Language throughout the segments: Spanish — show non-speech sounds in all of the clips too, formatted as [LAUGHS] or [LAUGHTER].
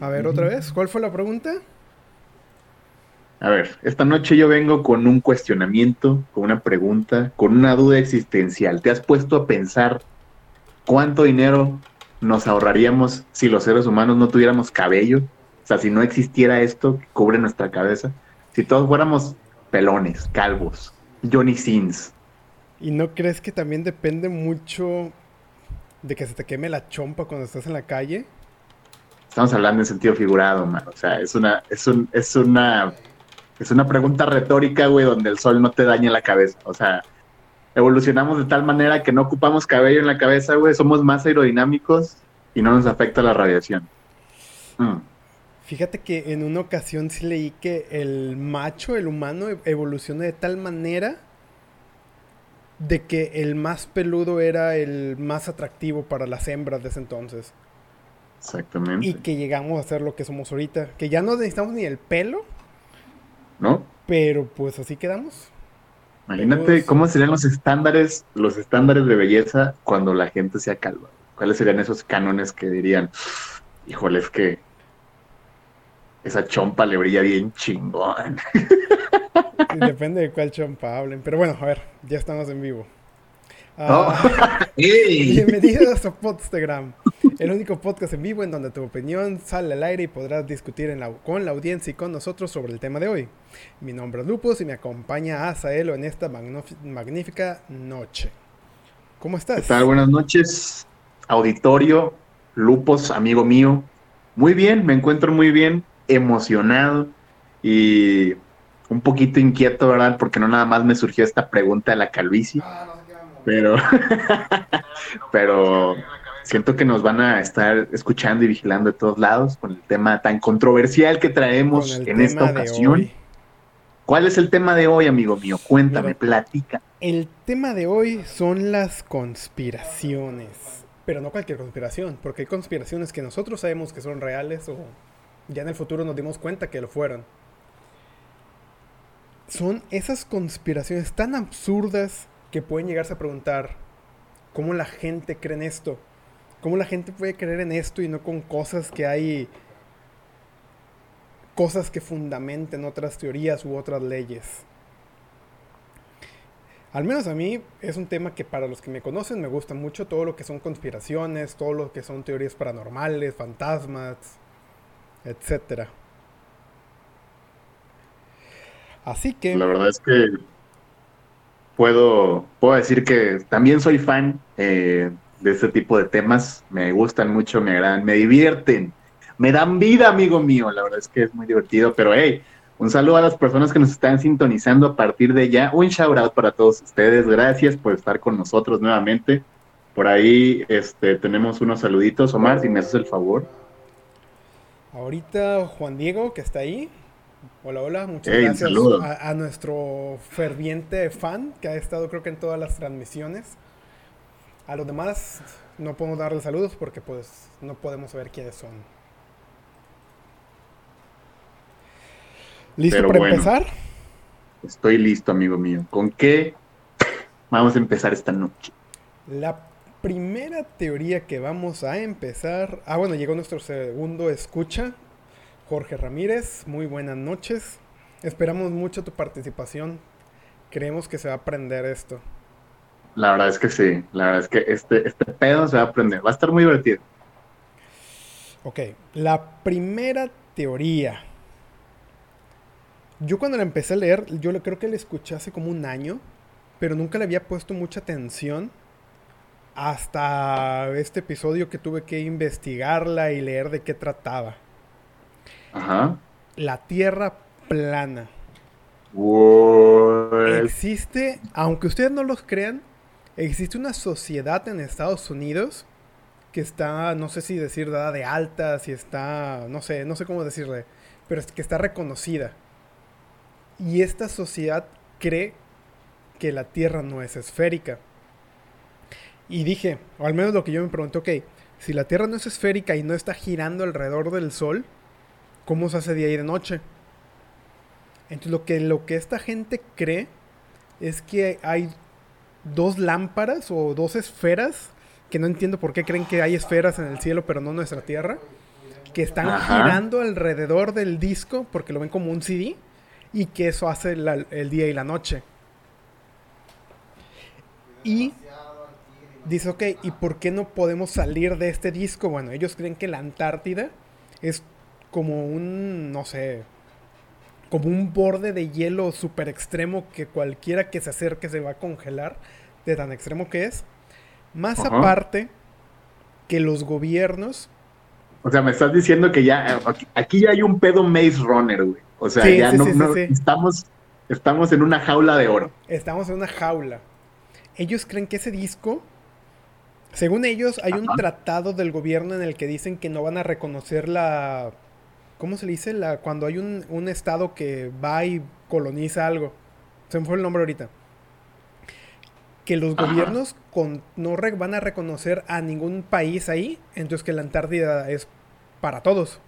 A ver, otra vez, ¿cuál fue la pregunta? A ver, esta noche yo vengo con un cuestionamiento, con una pregunta, con una duda existencial. ¿Te has puesto a pensar cuánto dinero nos ahorraríamos si los seres humanos no tuviéramos cabello? O sea, si no existiera esto que cubre nuestra cabeza. Si todos fuéramos pelones, calvos, Johnny Sins. ¿Y no crees que también depende mucho de que se te queme la chompa cuando estás en la calle? Estamos hablando en sentido figurado, man. O sea, es una, es un, es una, es una pregunta retórica, güey, donde el sol no te dañe la cabeza. O sea, evolucionamos de tal manera que no ocupamos cabello en la cabeza, güey. Somos más aerodinámicos y no nos afecta la radiación. Mm. Fíjate que en una ocasión sí leí que el macho, el humano, e-, evoluciona de tal manera de que el más peludo era el más atractivo para las hembras de ese entonces. Exactamente. Y que llegamos a ser lo que somos ahorita. Que ya no necesitamos ni el pelo. ¿No? Pero pues así quedamos. Imagínate cómo serían los estándares, los estándares de belleza cuando la gente sea calva. ¿Cuáles serían esos cánones que dirían, híjole, es que esa chompa le brilla bien chingón? Depende de cuál chompa hablen. Pero bueno, a ver, ya estamos en vivo. Ah, [LAUGHS] [LAUGHS] bienvenidos a Podstagram, el único podcast en vivo en donde tu opinión sale al aire y podrás discutir con la audiencia y con nosotros sobre el tema de hoy. Mi nombre es Lupus y me acompaña Azaelo en esta magnífica noche. ¿Cómo estás? ¿Qué tal? Buenas noches, auditorio, Lupus, amigo mío. Muy bien, me encuentro muy bien, emocionado y un poquito inquieto, ¿verdad? Porque no nada más me surgió esta pregunta de la calvicie. Ah, pero, [LAUGHS] pero siento que nos van a estar escuchando y vigilando de todos lados con el tema tan controversial que traemos en esta ocasión. ¿Cuál es el tema de hoy, amigo mío? Cuéntame, platica. El tema de hoy son las conspiraciones. Pero no cualquier conspiración, porque hay conspiraciones que nosotros sabemos que son reales o ya en el futuro nos dimos cuenta que lo fueron. Son esas conspiraciones tan absurdas que pueden llegarse a preguntar cómo la gente cree en esto. ¿Cómo la gente puede creer en esto y no con cosas que hay... cosas que fundamenten otras teorías u otras leyes? Al menos a mí es un tema que para los que me conocen me gusta mucho todo lo que son conspiraciones, todo lo que son teorías paranormales, fantasmas, etc. Así que... La verdad es que puedo, puedo decir que también soy fan eh, de este tipo de temas. Me gustan mucho, me agradan, me divierten, me dan vida, amigo mío. La verdad es que es muy divertido, pero hey, un saludo a las personas que nos están sintonizando a partir de ya. Un shout out para todos ustedes. Gracias por estar con nosotros nuevamente. Por ahí este, tenemos unos saluditos. Omar, si me haces el favor. Ahorita Juan Diego, que está ahí, Hola, hola, muchas gracias a, nuestro ferviente fan que ha estado creo que en todas las transmisiones. A los demás no podemos darle saludos porque pues no podemos saber quiénes son. ¿Listo para empezar? Estoy listo, amigo mío. ¿Con qué vamos a empezar esta noche? La primera teoría que vamos a empezar... Ah, bueno, llegó nuestro segundo escucha, Jorge Ramírez, muy buenas noches. Esperamos mucho tu participación. Creemos que se va a aprender esto. La verdad es que sí, la verdad es que este, este pedo se va a aprender. Va a estar muy divertido. Ok, la primera teoría. Yo cuando la empecé a leer, yo creo que la escuché hace como un año, pero nunca le había puesto mucha atención hasta este episodio que tuve que investigarla y leer de qué trataba. La Tierra plana. Existe, aunque ustedes no los crean, existe una sociedad en Estados Unidos que está, no sé si decir dada de alta, si está, no sé, no sé cómo decirle, pero que está reconocida. Y esta sociedad cree que la Tierra no es esférica. Y dije, o al menos lo que yo me pregunté, ok, si la Tierra no es esférica y no está girando alrededor del Sol, cómo se hace día y de noche. Entonces lo que, lo que esta gente cree es que hay dos lámparas o dos esferas, que no entiendo por qué creen que hay esferas en el cielo pero no en nuestra Tierra, que están girando alrededor del disco porque lo ven como un CD y que eso hace el día y la noche. Y dice, ok, ¿y por qué no podemos salir de este disco? Bueno, ellos creen que la Antártida es como un, no sé, como un borde de hielo súper extremo que cualquiera que se acerque se va a congelar, de tan extremo que es. Más aparte, que los gobiernos... O sea, me estás diciendo que ya, aquí ya hay un pedo Maze Runner, güey. O sea, ya no, estamos, estamos en una jaula de oro. Estamos en una jaula. Ellos creen que ese disco según ellos, hay un tratado del gobierno en el que dicen que no van a reconocer la. ¿Cómo se le dice? La, cuando hay un, estado que va y coloniza algo. Se me fue el nombre ahorita. Que los gobiernos no van a reconocer a ningún país ahí. Entonces que la Antártida es para todos.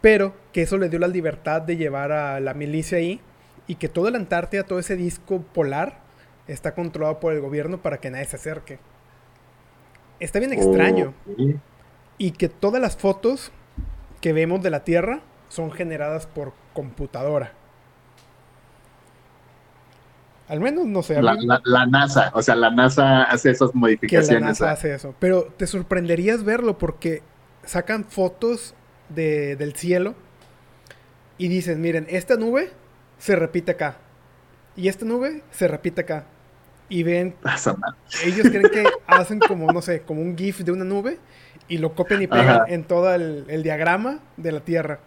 Pero que eso le dio la libertad de llevar a la milicia ahí. Y que toda la Antártida, todo ese disco polar, está controlado por el gobierno para que nadie se acerque está bien extraño. Y que todas las fotos que vemos de la Tierra son generadas por computadora. Al menos, no sé. La, NASA, o sea, la NASA hace esas modificaciones. la NASA hace eso. Pero te sorprenderías verlo porque sacan fotos de, del cielo y dicen, miren, esta nube se repite acá. Y esta nube se repite acá y ven. Ellos creen que hacen como, no sé, como un GIF de una nube y lo copian y pegan en todo el, diagrama de la Tierra.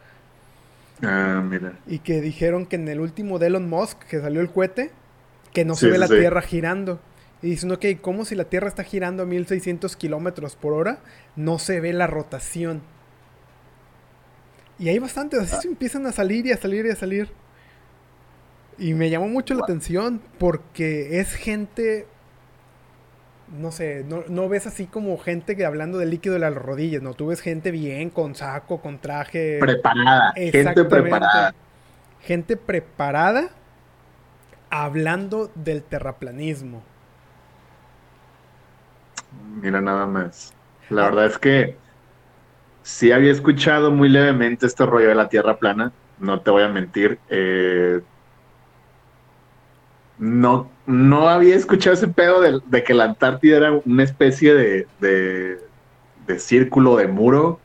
Ah, mira. Y que dijeron que en el último de Elon Musk, que salió el cohete, que no se ve la Tierra girando. Y dicen, ok, ¿cómo si la Tierra está girando a 1600 kilómetros por hora? No se ve la rotación. Y hay bastantes, así se empiezan a salir y a salir y a salir. Y me llamó mucho la atención porque es gente, no sé, no, ves así como gente que hablando de líquido de las rodillas, no, tú ves gente bien, con saco, con traje. Preparada, gente preparada. Gente preparada hablando del terraplanismo. Mira nada más. La verdad es que sí había escuchado muy levemente este rollo de la Tierra plana, no te voy a mentir. Eh, no, no había escuchado ese pedo de, que la Antártida era una especie de, de, círculo de muro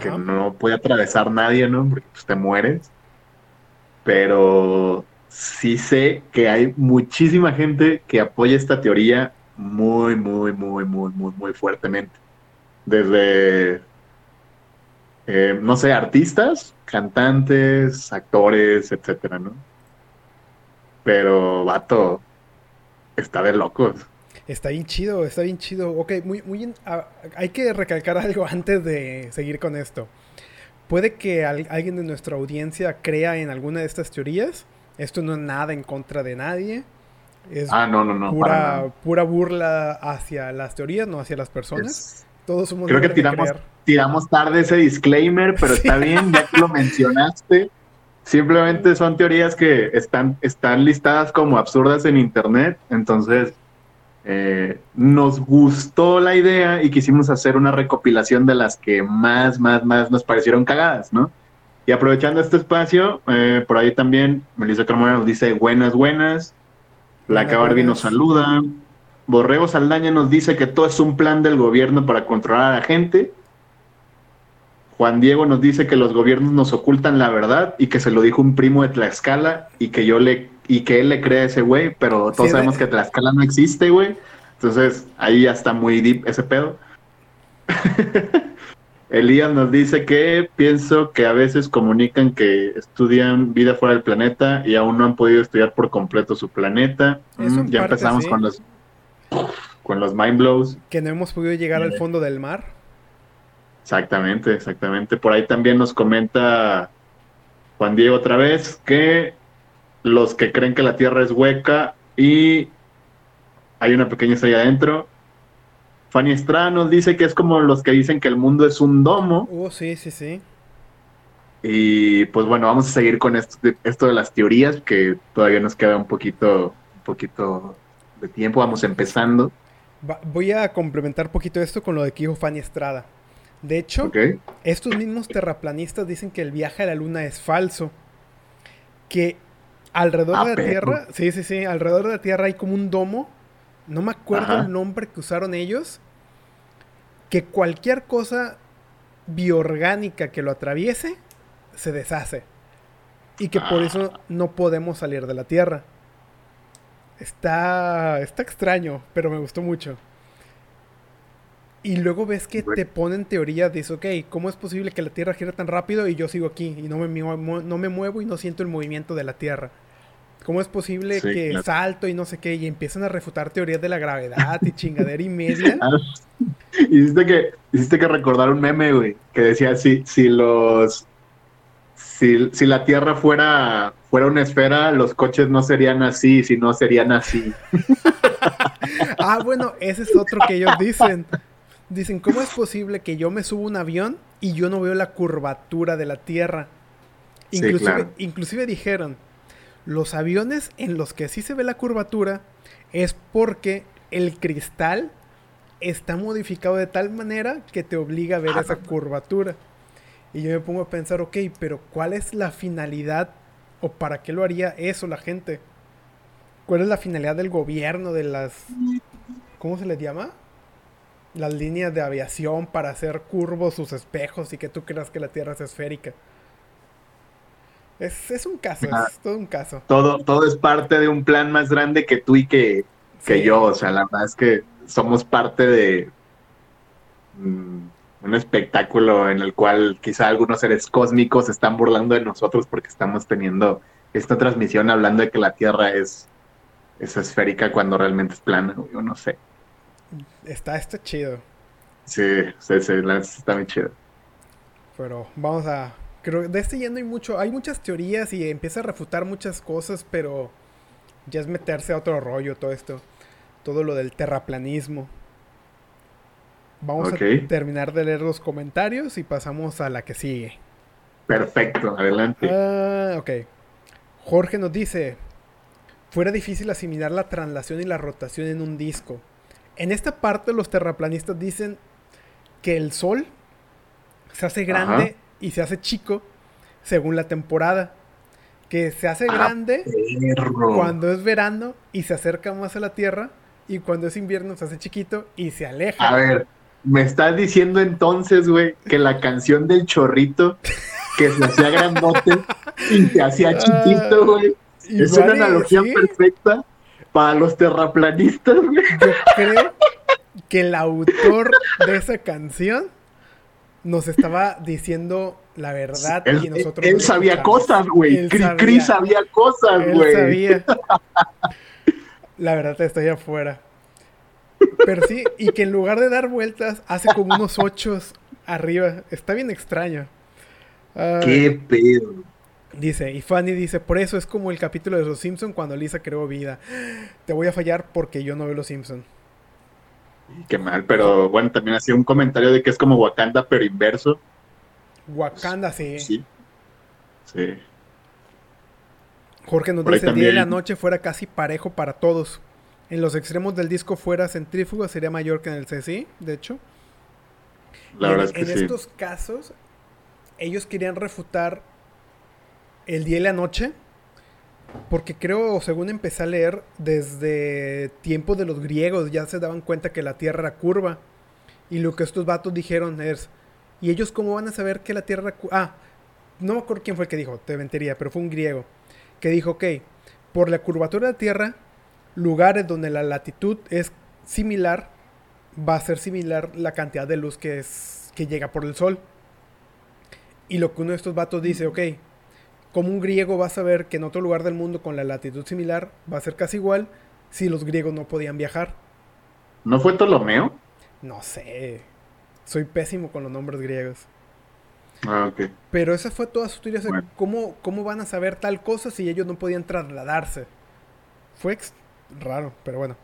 que no puede atravesar nadie, ¿no? Porque pues, te mueres. Pero sí sé que hay muchísima gente que apoya esta teoría muy, muy, muy, muy, muy, muy fuertemente. Desde, eh, no sé, artistas, cantantes, actores, etcétera, ¿no? Pero, vato, está de locos. Está bien chido, está bien chido. Ok, muy, muy ah, hay que recalcar [LAUGHS] algo antes de seguir con esto. Puede que alguien de nuestra audiencia crea en alguna de estas teorías. Esto no es nada en contra de nadie. Es ah, no, no, no, pura, pura burla hacia las teorías, no hacia las personas. Todos somos Creo que tiramos, tiramos tarde ese disclaimer, pero [LAUGHS] está bien, ya que lo mencionaste. Simplemente son teorías que están, están listadas como absurdas en internet, entonces eh, nos gustó la idea y quisimos hacer una recopilación de las que más, más, más nos parecieron cagadas, ¿no? Y aprovechando este espacio, eh, por ahí también Melissa Carmona nos dice buenas, buenas. Blanca Barbie nos saluda. Borrego Saldaña nos dice que todo es un plan del gobierno para controlar a la gente. Juan Diego nos dice que los gobiernos nos ocultan la verdad y que se lo dijo un primo de Tlaxcala y que yo le y que él le cree a ese güey, pero todos sabemos que Tlaxcala no existe, güey. Entonces, ahí ya está muy deep ese pedo. [LAUGHS] Elías nos dice que pienso que a veces comunican que estudian vida fuera del planeta y aún no han podido estudiar por completo su planeta. Mm, ya empezamos con los con los mind blows. Que no hemos podido llegar al fondo del mar. Exactamente, exactamente. Por ahí también nos comenta Juan Diego otra vez que los que creen que la Tierra es hueca y hay una pequeña estrella adentro. Fanny Estrada nos dice que es como los que dicen que el mundo es un domo. Oh, sí, sí, sí. Y pues bueno, vamos a seguir con esto de, esto de las teorías, que todavía nos queda un poquito, un poquito de tiempo. Vamos empezando. voy a complementar un poquito esto con lo de que dijo Fanny Estrada De hecho, estos mismos terraplanistas dicen que el viaje a la luna es falso. Que alrededor Ah, de la. Tierra, sí, sí, sí, alrededor de la Tierra hay como un domo. No me acuerdo Ajá. el nombre que usaron ellos. Que cualquier cosa bioorgánica que lo atraviese se deshace. Y que por eso no podemos salir de la Tierra. Está, está extraño, pero me gustó mucho. Y luego ves que te ponen teoría, dices, ok, ¿cómo es posible que la Tierra gire tan rápido y yo sigo aquí y no me, no me muevo y no siento el movimiento de la Tierra? ¿Cómo es posible Sí, que claro. salto y no sé qué? Y empiezan a refutar teorías de la gravedad y chingadera y [LAUGHS] media. Hiciste que, hiciste que recordar un meme, güey, que decía si, si los si, si la Tierra fuera, fuera una esfera, los coches no serían así, sino serían así. [LAUGHS] Ah, bueno, ese es otro que ellos dicen. Dicen, ¿cómo es posible que yo me subo a un avión y yo no veo la curvatura de la Tierra? Sí, Inclusive, claro. inclusive dijeron, los aviones en los que sí se ve la curvatura es porque el cristal está modificado de tal manera que te obliga a ver Ah, esa curvatura. Y yo me pongo a pensar, ok, pero ¿cuál es la finalidad o para qué lo haría eso la gente? ¿Cuál es la finalidad del gobierno, de las... ¿Cómo se les llama? Las líneas de aviación para hacer curvos sus espejos y que tú creas que la Tierra es esférica. Es, es un caso, Ah. es todo un caso. Todo, todo es parte de un plan más grande que tú y que, que Sí. yo. O sea, la verdad es que somos parte de mm, un espectáculo en el cual quizá algunos seres cósmicos están burlando de nosotros porque estamos teniendo esta transmisión hablando de que la Tierra es, es esférica cuando realmente es plana. Yo no sé. Está, está chido. Sí, sí, sí, está muy chido. Pero vamos a. Creo que de este ya no hay mucho. Hay muchas teorías y empieza a refutar muchas cosas, pero ya es meterse a otro rollo todo esto. Todo lo del terraplanismo. Vamos a terminar de leer los comentarios y pasamos a la que sigue. Perfecto, adelante. Ah, ok. Jorge nos dice: Fuera difícil asimilar la translación y la rotación en un disco. En esta parte, los terraplanistas dicen que el sol se hace grande Ajá. y se hace chico según la temporada. Que se hace Ah, grande Perro. cuando es verano y se acerca más a la tierra, y cuando es invierno se hace chiquito y se aleja. A ver, me estás diciendo entonces, güey, que la canción del chorrito que se hacía grandote y se hacía [LAUGHS] chiquito, güey, es una analogía sí, perfecta para los terraplanistas, güey. Yo creo que el autor de esa canción nos estaba diciendo la verdad y Él, nosotros sabía cosas, güey. Él Cri Cri sabía. cosas, Él güey. sabía. La verdad estoy afuera. Pero sí, y que en lugar de dar vueltas, hace como unos ochos arriba. Está bien extraño. Qué pedo. Dice, y Fanny dice, por eso es como el capítulo de Los Simpson cuando Lisa creó vida. Te voy a fallar porque yo no veo Los Simpson. Qué mal, pero bueno, también hacía un comentario de que es como Wakanda, pero inverso. Wakanda, sí. Sí. Sí. Jorge nos Por dice, el día y la noche fuera casi parejo para todos. En los extremos del disco fuera centrífuga sería mayor que en el CSI, de hecho. La Y en, verdad es que en sí. estos casos, ellos querían refutar el día y la noche, porque creo, según empecé a leer, desde tiempos de los griegos ya se daban cuenta que la Tierra era curva. Y lo que estos vatos dijeron es, ¿y ellos cómo van a saber que la Tierra? Ah, no me acuerdo quién fue el que dijo, te mentiría, pero fue un griego, que dijo, ok, por la curvatura de la Tierra, lugares donde la latitud es similar, va a ser similar la cantidad de luz que, es, que llega por el sol. Y lo que uno de estos vatos dice, ok, como un griego va a saber que en otro lugar del mundo con la latitud similar va a ser casi igual si los griegos no podían viajar. ¿No fue Ptolomeo? No sé, soy pésimo con los nombres griegos. Ah, ok. Pero esa fue toda su teoría. Bueno. ¿cómo, ¿Cómo van a saber tal cosa si ellos no podían trasladarse? Fue ex- raro, pero bueno.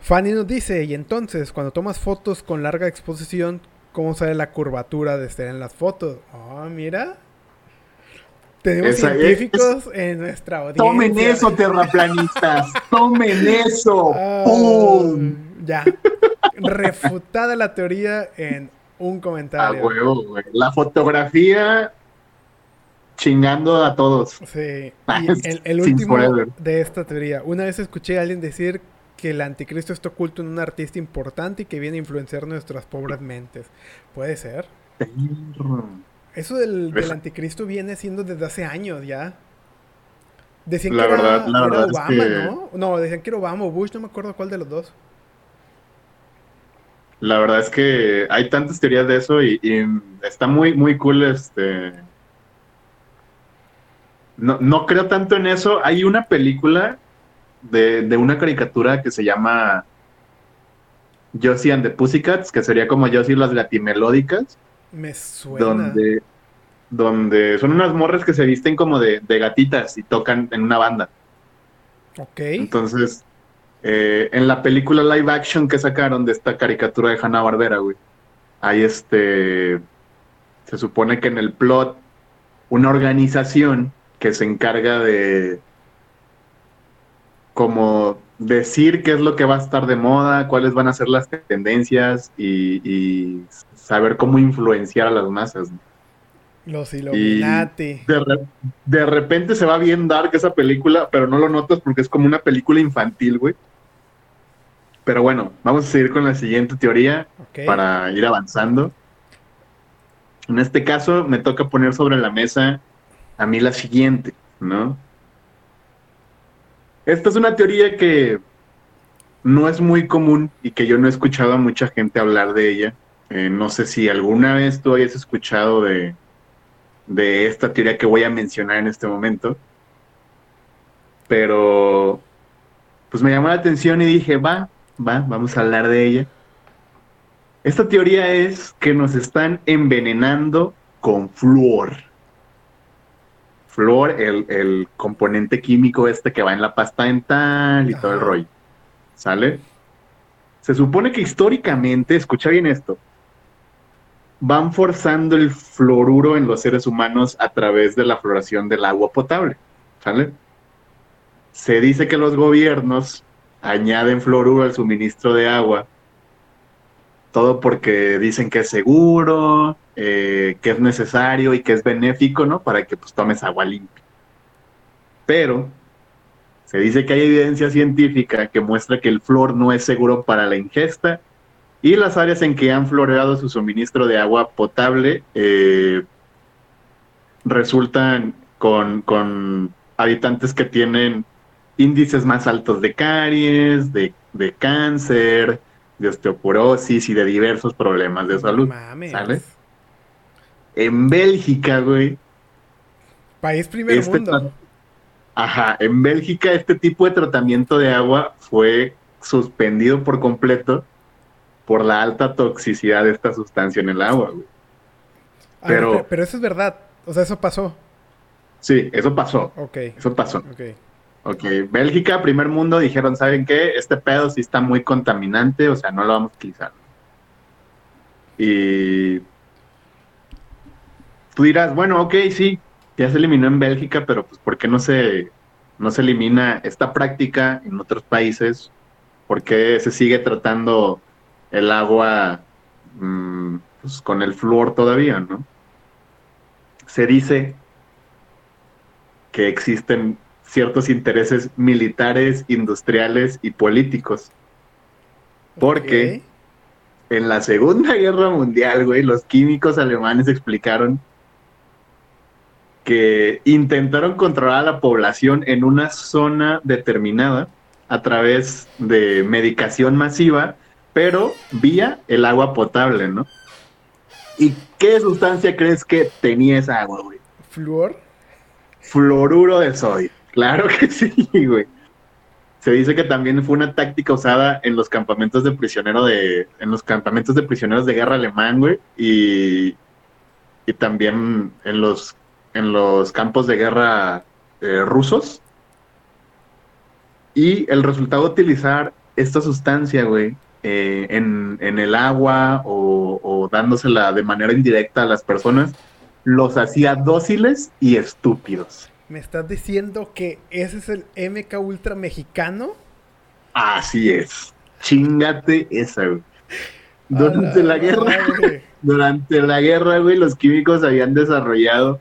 Fanny nos dice, y entonces, cuando tomas fotos con larga exposición, ¿cómo sale la curvatura de estar en las fotos? Ah, mira. Tenemos Esa es- científicos en nuestra audiencia. Tomen eso, terraplanistas. Tomen eso. Ah, ¡Pum! ya. Refutada la teoría en Un A comentario. huevo, güey. La fotografía chingando a todos. Sí. Ah, Y el, último de esta teoría. Una vez escuché a alguien decir que el anticristo está oculto en un artista importante y que viene a influenciar nuestras pobres mentes. Puede ser. Perro. Eso del, del anticristo viene siendo desde hace años ya. Decían La que era, verdad- la era verdad es Obama, que- ¿no? No, decían que era Obama o Bush, no me acuerdo cuál de los dos. La verdad es que hay tantas teorías de eso y, y está muy, muy cool este. No, no creo tanto en eso. Hay una película de, de una caricatura que se llama Josie and the Pussycats, que sería como Josie y las gatimelódicas, Me suena. donde, donde son unas morras que se visten como de, de gatitas y tocan en una banda. Ok. Entonces, eh, en la película live action que sacaron de esta caricatura de Hanna Barbera, güey, hay este. Se supone que en el plot, una organización que se encarga de. como decir qué es lo que va a estar de moda, cuáles van a ser las tendencias y, y saber cómo influenciar a las masas. Los Illuminati. De, re- de repente se va bien dark esa película, pero no lo notas porque es como una película infantil, güey. Pero bueno, vamos a seguir con la siguiente teoría para ir avanzando. En este caso, me toca poner sobre la mesa a mí la siguiente, ¿no? Esta es una teoría que no es muy común y que yo no he escuchado a mucha gente hablar de ella. Eh, no sé si alguna vez tú hayas escuchado de, de esta teoría que voy a mencionar en este momento. Pero, pues me llamó la atención y dije, va, va, vamos a hablar de ella. Esta teoría es que nos están envenenando con flúor. Flúor, el, el componente químico este que va en la pasta dental y todo el rollo. ¿Sale? Se supone que históricamente, escucha bien esto, van forzando el fluoruro en los seres humanos a través de la floración del agua potable. ¿Sale? Se dice que los gobiernos añaden fluoruro al suministro de agua todo porque dicen que es seguro, eh, que es necesario y que es benéfico, ¿no? Para que pues tomes agua limpia. Pero se dice que hay evidencia científica que muestra que el flor no es seguro para la ingesta y las áreas en que han floreado su suministro de agua potable eh, resultan con, con habitantes que tienen índices más altos de caries, de, de cáncer, de osteoporosis y de diversos problemas de salud. Mames. ¿sale? En Bélgica, güey, País primer Este mundo. ajá, en Bélgica este tipo de tratamiento de agua fue suspendido por completo por la alta toxicidad de esta sustancia en el agua, güey. Pero eso es verdad. O sea, eso pasó. Sí, eso pasó, Ok. eso pasó. Ok. Ok, Bélgica, primer mundo, dijeron, ¿saben qué? Este pedo sí está muy contaminante, o sea, no lo vamos a utilizar. Y tú dirás, bueno, ok, sí, ya se eliminó en Bélgica, pero pues ¿por qué no se, no se elimina esta práctica en otros países? ¿Por qué se sigue tratando el agua mm, pues, con el flúor todavía, no? Se dice que existen ciertos intereses militares, industriales y políticos. Porque en la Segunda Guerra Mundial, güey, los químicos alemanes explicaron que intentaron controlar a la población en una zona determinada a través de medicación masiva, pero vía el agua potable, ¿no? ¿Y qué sustancia crees que tenía esa agua, güey? ¿Fluor? Fluoruro de sodio. Claro que sí, güey. Se dice que también fue una táctica usada en los campamentos de prisionero de, en los campamentos de prisioneros de guerra alemán, güey, y, y también en los, en los campos de guerra eh, rusos. Y el resultado de utilizar esta sustancia, güey, eh, en, en el agua o, o dándosela de manera indirecta a las personas, los hacía dóciles y estúpidos. ¿Me estás diciendo que ese es el MK Ultra mexicano? Así es. Chingate esa, güey. Durante la guerra, madre. [LAUGHS] durante la guerra, güey, los químicos habían desarrollado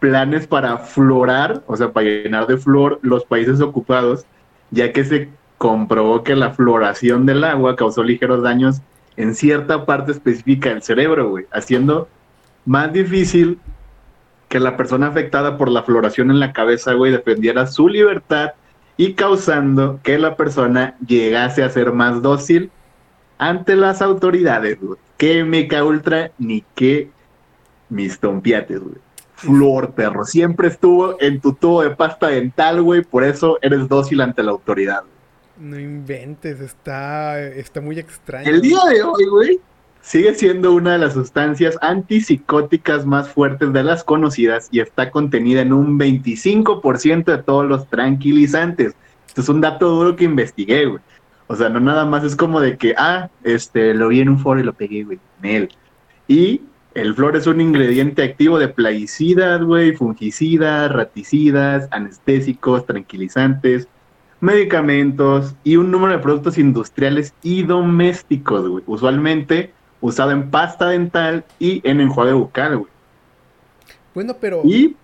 planes para florar, o sea, para llenar de flor los países ocupados, ya que se comprobó que la floración del agua causó ligeros daños en cierta parte específica del cerebro, güey, haciendo más difícil que la persona afectada por la floración en la cabeza, güey, defendiera su libertad y causando que la persona llegase a ser más dócil ante las autoridades, güey. Que Meca Ultra ni que mis tompiates, güey. Flor, perro. Siempre estuvo en tu tubo de pasta dental, güey. Por eso eres dócil ante la autoridad. No inventes, está, está muy extraño. El día de hoy, güey, sigue siendo una de las sustancias antipsicóticas más fuertes de las conocidas y está contenida en un 25% de todos los tranquilizantes. Esto es un dato duro que investigué, güey. O sea, no nada más es como de que, ah, este, lo vi en un foro y lo pegué, güey, en él. Y el flor es un ingrediente activo de plaguicidas, güey, fungicidas, raticidas, anestésicos, tranquilizantes, medicamentos y un número de productos industriales y domésticos, güey. Usualmente usado en pasta dental y en enjuague bucal, güey. Bueno, pero Y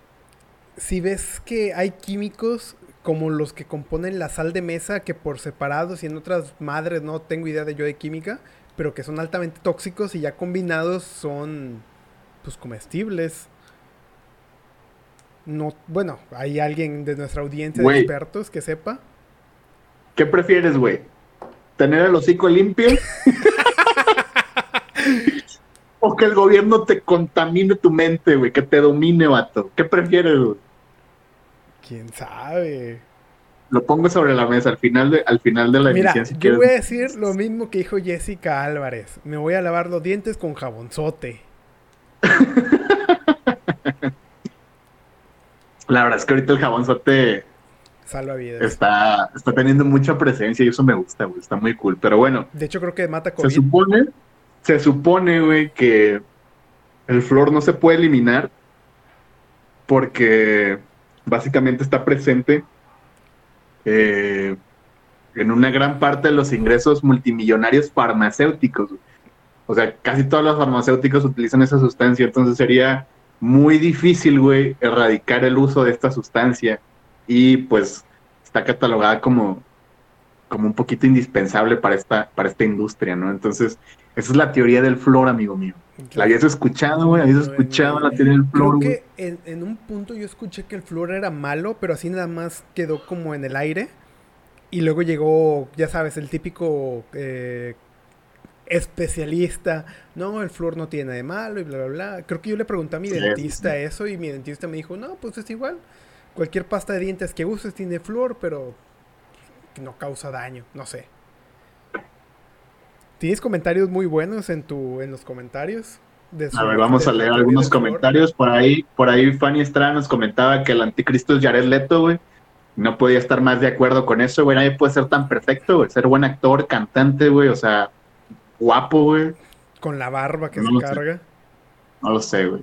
si ves que hay químicos como los que componen la sal de mesa, que por separados y en otras madres no tengo idea de yo de química, pero que son altamente tóxicos y ya combinados son pues comestibles. No, bueno, hay alguien de nuestra audiencia de expertos que sepa. ¿qué prefieres, güey? ¿Tener el hocico limpio? [LAUGHS] ¿O que el gobierno te contamine tu mente, güey? Que te domine, vato. ¿Qué prefieres, güey? ¿Quién sabe? Lo pongo sobre la mesa al final de, al final de la Mira, emisión, si yo quieres. voy a decir lo mismo que dijo Jessica Álvarez. Me voy a lavar los dientes con jabonzote. [LAUGHS] La verdad es que ahorita el jabonzote Salva vidas. está, está teniendo mucha presencia y eso me gusta, güey. Está muy cool. Pero bueno, De hecho, creo que mata se COVID. supone, se supone, güey, que el flor no se puede eliminar porque básicamente está presente eh, en una gran parte de los ingresos multimillonarios farmacéuticos. O sea, casi todos los farmacéuticos utilizan esa sustancia, entonces sería muy difícil, güey, erradicar el uso de esta sustancia y pues está catalogada como, como un poquito indispensable para esta, para esta industria, ¿no? Entonces, esa es la teoría del flor, amigo mío. ¿La habías escuchado, güey? ¿Habías escuchado la teoría del flor, Creo que en, en un punto yo escuché que el flúor era malo, pero así nada más quedó como en el aire. Y luego llegó, ya sabes, el típico eh, especialista. No, el flúor no tiene de malo y bla, bla, bla. Creo que yo le pregunté a mi Sí, dentista sí. eso y mi dentista me dijo, no, pues es igual. Cualquier pasta de dientes que uses tiene flúor, pero no causa daño, no sé. ¿Tienes comentarios muy buenos en tu en los comentarios? de su- A ver, vamos a leer algunos comentarios. Por ahí, por ahí Fanny Estrada nos comentaba que el anticristo es Jared Leto, güey. No podía estar más de acuerdo con eso, güey. Nadie puede ser tan perfecto, güey. Ser buen actor, cantante, güey. O sea, guapo, güey. Con la barba que No se sé. carga. No lo sé, güey.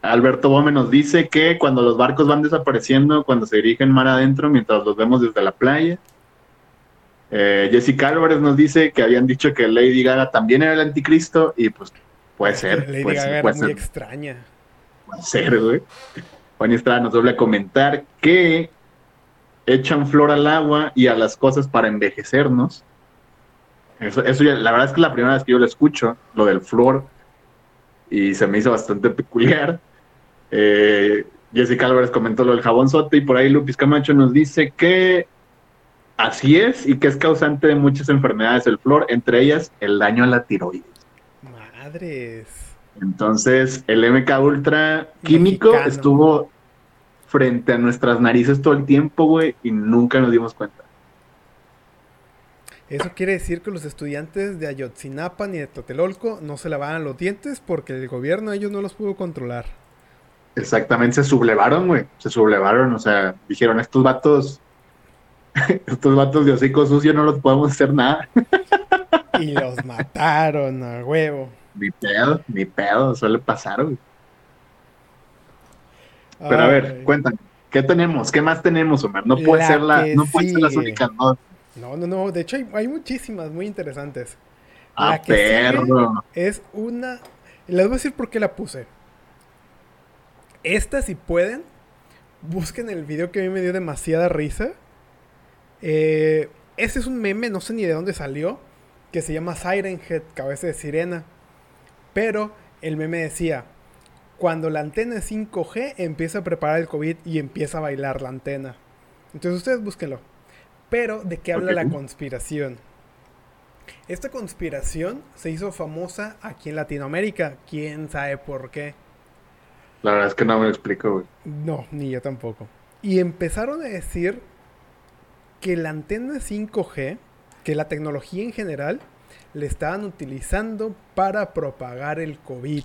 Alberto Bome nos dice que cuando los barcos van desapareciendo, cuando se dirigen mar adentro, mientras los vemos desde la playa. Eh, Jessica Álvarez nos dice que habían dicho que Lady Gaga también era el anticristo y pues puede ser. Lady puede Gaga ser, era puede muy ser. extraña. Puede ser, güey. Juan Estrada nos vuelve a comentar que echan flor al agua y a las cosas para envejecernos. Eso, eso ya- la verdad es que es la primera vez que yo lo escucho, lo del flor, y se me hizo bastante peculiar. Eh, Jessica Álvarez comentó lo del jabonzote y por ahí Lupis Camacho nos dice que así es y que es causante de muchas enfermedades el flor, entre ellas el daño a la tiroides. Madres. Entonces, el MK Ultra químico Mexicano. estuvo frente a nuestras narices todo el tiempo, güey, y nunca nos dimos cuenta. Eso quiere decir que los estudiantes de Ayotzinapa ni de Totelolco no se lavaban los dientes porque el gobierno a ellos no los pudo controlar. Exactamente, se sublevaron, güey, se sublevaron, o sea, dijeron, estos vatos, [LAUGHS] estos vatos de hocico sucio no los podemos hacer nada. [LAUGHS] Y los mataron a huevo. Ni pedo, ni pedo, suele pasar, güey. Pero a ver, cuéntame, ¿qué tenemos? ¿Qué más tenemos, Omar? No puede La ser la, no puede ser las únicas dos. No, no, no. De hecho, hay, hay muchísimas muy interesantes. Ah, La que perro. es una. Les voy a decir por qué la puse. Esta, si pueden, busquen el video que a mí me dio demasiada risa. Eh, ese es un meme, no sé ni de dónde salió, que se llama Siren Head, cabeza de sirena. Pero el meme decía, cuando la antena es 5G, empieza a preparar el COVID y empieza a bailar la antena. Entonces ustedes búsquenlo. Pero, ¿de qué habla la conspiración? Esta conspiración se hizo famosa aquí en Latinoamérica. ¿Quién sabe por qué? La verdad es que no me lo explico, güey. No, ni yo tampoco. Y empezaron a decir que la antena 5G, que la tecnología en general, le estaban utilizando para propagar el COVID.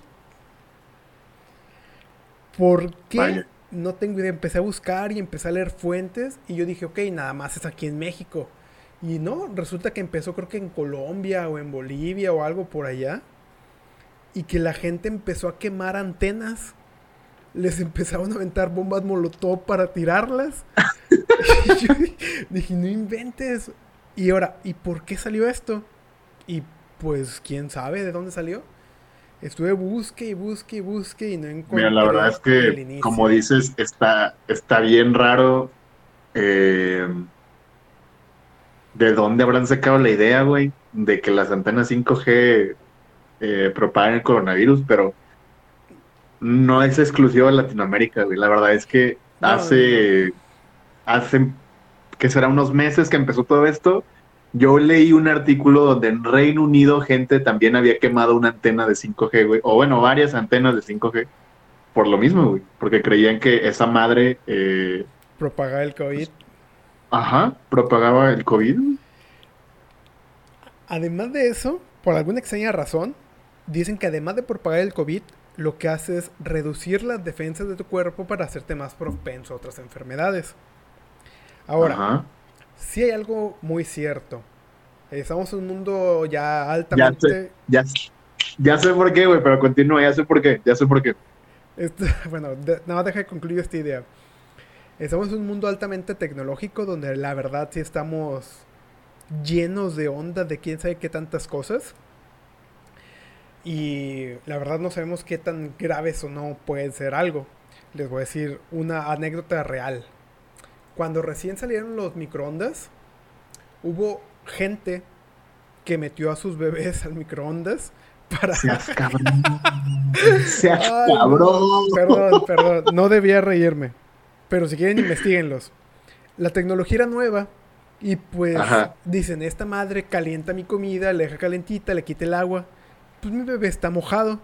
¿Por qué? No tengo idea. Empecé a buscar y empecé a leer fuentes y yo dije, ok, nada más es aquí en México. Y no, resulta que empezó creo que en Colombia o en Bolivia o algo por allá. Y que la gente empezó a quemar antenas. Les empezaron a aventar bombas molotov para tirarlas. [LAUGHS] y yo dije, no inventes. Y ahora, ¿y por qué salió esto? Y pues, ¿quién sabe de dónde salió? Estuve busque y busque y busque y no encontré. Mira, la verdad es que, como dices, está, está bien raro. Eh, ¿De dónde habrán sacado la idea, güey? De que las antenas 5G eh, propagan el coronavirus, pero no es exclusivo de Latinoamérica, güey. La verdad es que hace, hace, que será unos meses que empezó todo esto yo leí un artículo donde en Reino Unido gente también había quemado una antena de 5G, güey, o bueno, varias antenas de 5G, por lo mismo, güey, porque creían que esa madre... Eh, propagaba el COVID. Ajá, propagaba el COVID. Además de eso, por alguna extraña razón, dicen que además de propagar el COVID, lo que hace es reducir las defensas de tu cuerpo para hacerte más propenso a otras enfermedades. Ahora, Ajá sí hay algo muy cierto. Estamos en un mundo ya altamente... Ya sé, ya, sé por qué, güey, pero continúa, ya sé por qué, ya sé por qué. [LAUGHS] bueno, nada más deja de concluir esta idea. Estamos en un mundo altamente tecnológico donde la verdad sí estamos llenos de onda de quién sabe qué tantas cosas. Y la verdad no sabemos qué tan graves o no pueden ser algo. Les voy a decir una anécdota real cuando recién salieron los microondas, hubo gente que metió a sus bebés al microondas [LAUGHS] para. Seas [LAUGHS] cabrón. Seas cabrón. perdón, perdón. No debía reírme. Pero si quieren, investiguenlos. La tecnología era nueva. Y pues dicen: Esta madre calienta mi comida, le deja calentita, le quita el agua. Pues mi bebé está mojado.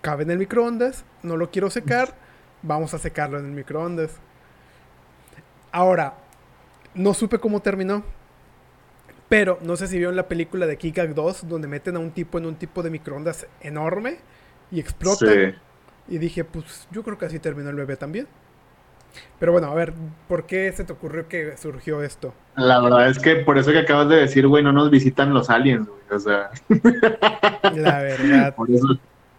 Cabe en el microondas. No lo quiero secar. Vamos a secarlo en el microondas. Ahora, no supe cómo terminó. Pero no sé si vieron la película de Kikak 2, donde meten a un tipo en un tipo de microondas enorme y explota. Y dije, pues yo creo que así terminó el bebé también. Pero bueno, a ver, ¿por qué se te ocurrió que surgió esto? La verdad es que por eso que acabas de decir, güey, no nos visitan los aliens, güey. O sea. [LAUGHS] La verdad. Por eso,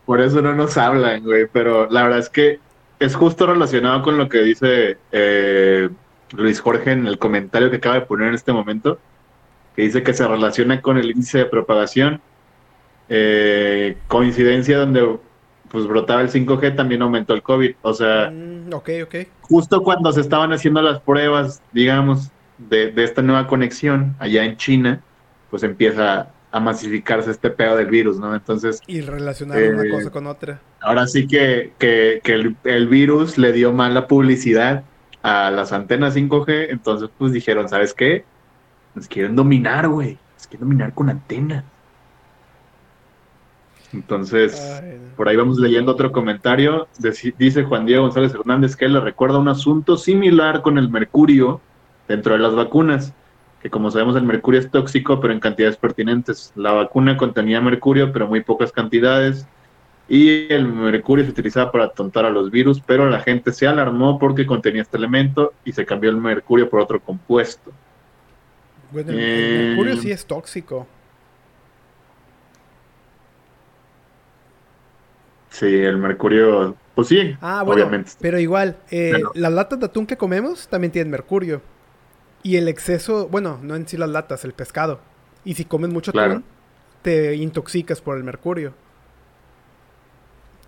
por eso no nos hablan, güey. Pero la verdad es que es justo relacionado con lo que dice eh, Luis Jorge en el comentario que acaba de poner en este momento, que dice que se relaciona con el índice de propagación. Eh, coincidencia donde pues brotaba el 5G también aumentó el COVID. O sea, mm, justo cuando se estaban haciendo las pruebas, digamos, de, esta nueva conexión allá en China, pues empieza a masificarse este pedo del virus, ¿no? Entonces... Y relacionar una eh, cosa con otra. Ahora sí que, que, el, el, virus le dio mala publicidad a las antenas 5G, entonces pues dijeron, ¿sabes qué? Nos quieren dominar, güey. Nos quieren dominar con antenas. Entonces, por ahí vamos leyendo otro comentario. dice Juan Diego González Hernández que él le recuerda un asunto similar con el mercurio dentro de las vacunas. Que como sabemos, el mercurio es tóxico, pero en cantidades pertinentes. La vacuna contenía mercurio, pero muy pocas cantidades y el mercurio se utilizaba para tontar a los virus, pero la gente se alarmó porque contenía este elemento y se cambió el mercurio por otro compuesto. Bueno, el, mercurio eh, sí es tóxico. Sí, el mercurio, pues sí, ah, bueno, obviamente. Pero igual, eh, las latas de atún que comemos también tienen mercurio. Y el exceso, bueno, no en sí las latas, el pescado. Y si comes mucho atún, te intoxicas por el mercurio.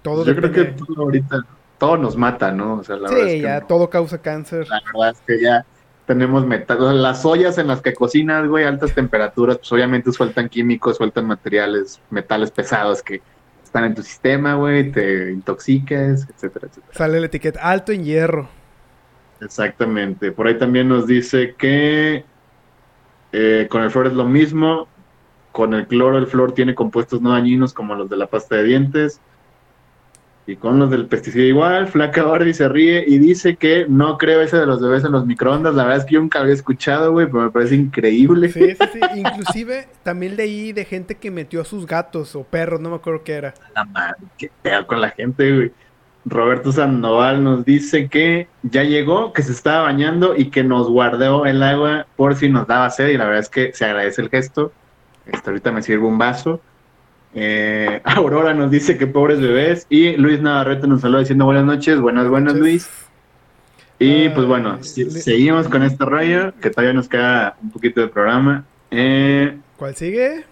Todo Yo creo que todo ahorita, todo nos mata, ¿no? O sea, la verdad es Sí, que ya no. todo causa cáncer. La verdad es que ya tenemos metal, o sea, las ollas en las que cocinas, güey, altas temperaturas, pues obviamente sueltan químicos, sueltan materiales, metales pesados que están en tu sistema, güey, te intoxiques, etcétera, etcétera. Sale la etiqueta alto en hierro. Exactamente. Por ahí también nos dice que eh, con el flor es lo mismo. Con el cloro, el flor tiene compuestos no dañinos como los de la pasta de dientes. Y con los del pesticida igual. Flaca Barbie se ríe y dice que no creo ese de los bebés en los microondas. La verdad es que yo nunca había escuchado, güey, pero me parece increíble. Sí, sí, sí. Inclusive también leí de gente que metió a sus gatos o perros, no me acuerdo qué era. La madre, qué pedo con la gente, güey. Roberto Sandoval nos dice que ya llegó, que se estaba bañando y que nos guardó el agua por si nos daba sed. Y la verdad es que se agradece el gesto. Este, ahorita me sirve un vaso. Eh, [LAUGHS] Aurora nos dice que pobres bebés. Y Luis Navarrete nos saluda diciendo buenas noches. Buenas, buenas, Luis. Y Ay, pues bueno, si- seguimos con este rollo, que todavía nos queda un poquito de programa. Eh, ¿Cuál sigue?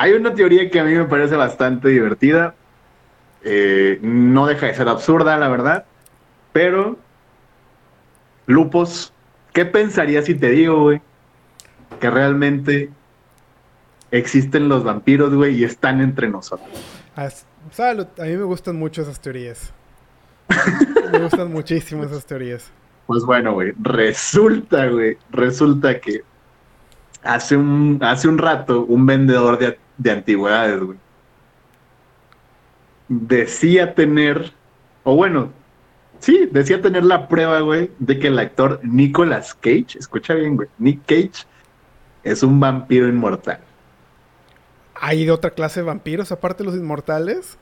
hay una teoría que a mí me parece bastante divertida. Eh, no deja de ser absurda, la verdad. Pero, Lupos, ¿qué pensarías si te digo, güey? Que realmente existen los vampiros, güey, y están entre nosotros. As- Salud. A mí me gustan mucho esas teorías. [LAUGHS] me gustan muchísimo esas teorías. Pues bueno, güey, resulta, güey, resulta que hace un, hace un rato un vendedor de, de antigüedades, güey, decía tener, o bueno, sí, decía tener la prueba, güey, de que el actor Nicolas Cage, escucha bien, güey, Nick Cage es un vampiro inmortal. ¿Hay de otra clase de vampiros aparte de los inmortales?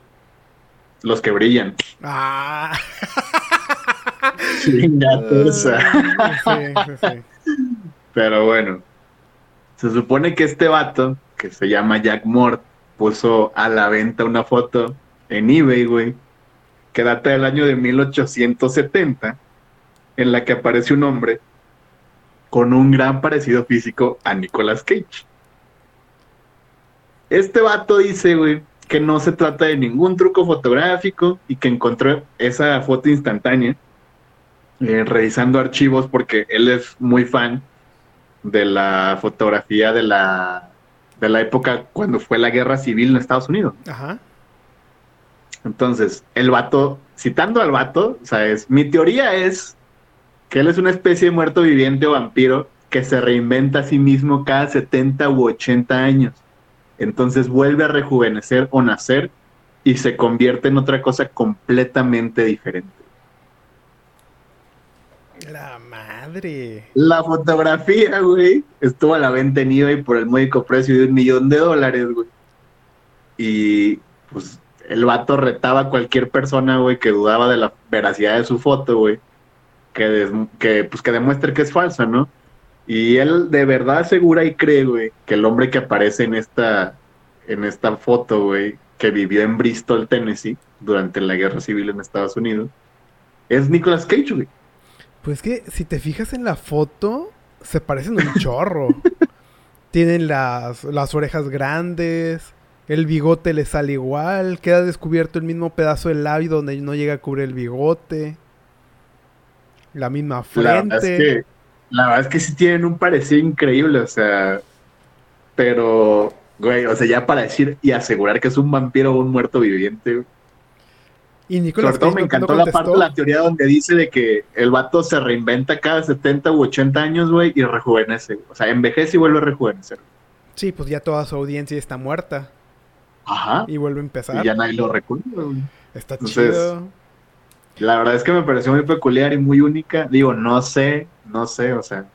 Los que brillan. Ah. [LAUGHS] Chingatosa. sí, sí, sí. Pero bueno, se supone que este vato, que se llama Jack Mort, puso a la venta una foto en eBay, güey, que data del año de 1870, en la que aparece un hombre con un gran parecido físico a Nicolas Cage. Este vato dice, güey, que no se trata de ningún truco fotográfico y que encontró esa foto instantánea eh, revisando archivos porque él es muy fan de la fotografía de la, de la época cuando fue la guerra civil en Estados Unidos. Ajá. Entonces, el vato, citando al vato, o sea, es, mi teoría es que él es una especie de muerto viviente o vampiro que se reinventa a sí mismo cada 70 u 80 años. Entonces vuelve a rejuvenecer o nacer y se convierte en otra cosa completamente diferente. La madre. La fotografía, güey, estuvo a la venta en eBay por el módico precio de un millón de dólares, güey. Y pues el vato retaba a cualquier persona, güey, que dudaba de la veracidad de su foto, güey. Que, que, pues, que demuestre que es falsa, ¿no? Y él de verdad asegura y cree, güey, que el hombre que aparece en esta, en esta foto, güey, que vivió en Bristol, Tennessee, durante la guerra civil en Estados Unidos, es Nicolas Cage, güey. Pues que si te fijas en la foto, se parecen un [LAUGHS] chorro. Tienen las, las orejas grandes, el bigote le sale igual, queda descubierto el mismo pedazo del labio donde no llega a cubrir el bigote. La misma La verdad, es frente. que, la verdad es que sí tienen un parecido increíble, o sea, pero, güey, o sea, ya para decir y asegurar que es un vampiro o un muerto viviente, güey. Y Nicolas sobre todo me no encantó la parte de la teoría donde dice de que el vato se reinventa cada 70 u 80 años, güey, y rejuvenece, güey. o sea, envejece y vuelve a rejuvenecer. Sí, pues ya toda su audiencia está muerta Ajá, y vuelve a empezar. y ya nadie lo recuerda, güey. Está Entonces, chido. La verdad es que me pareció muy peculiar y muy única. Digo, no sé, no sé, o sea,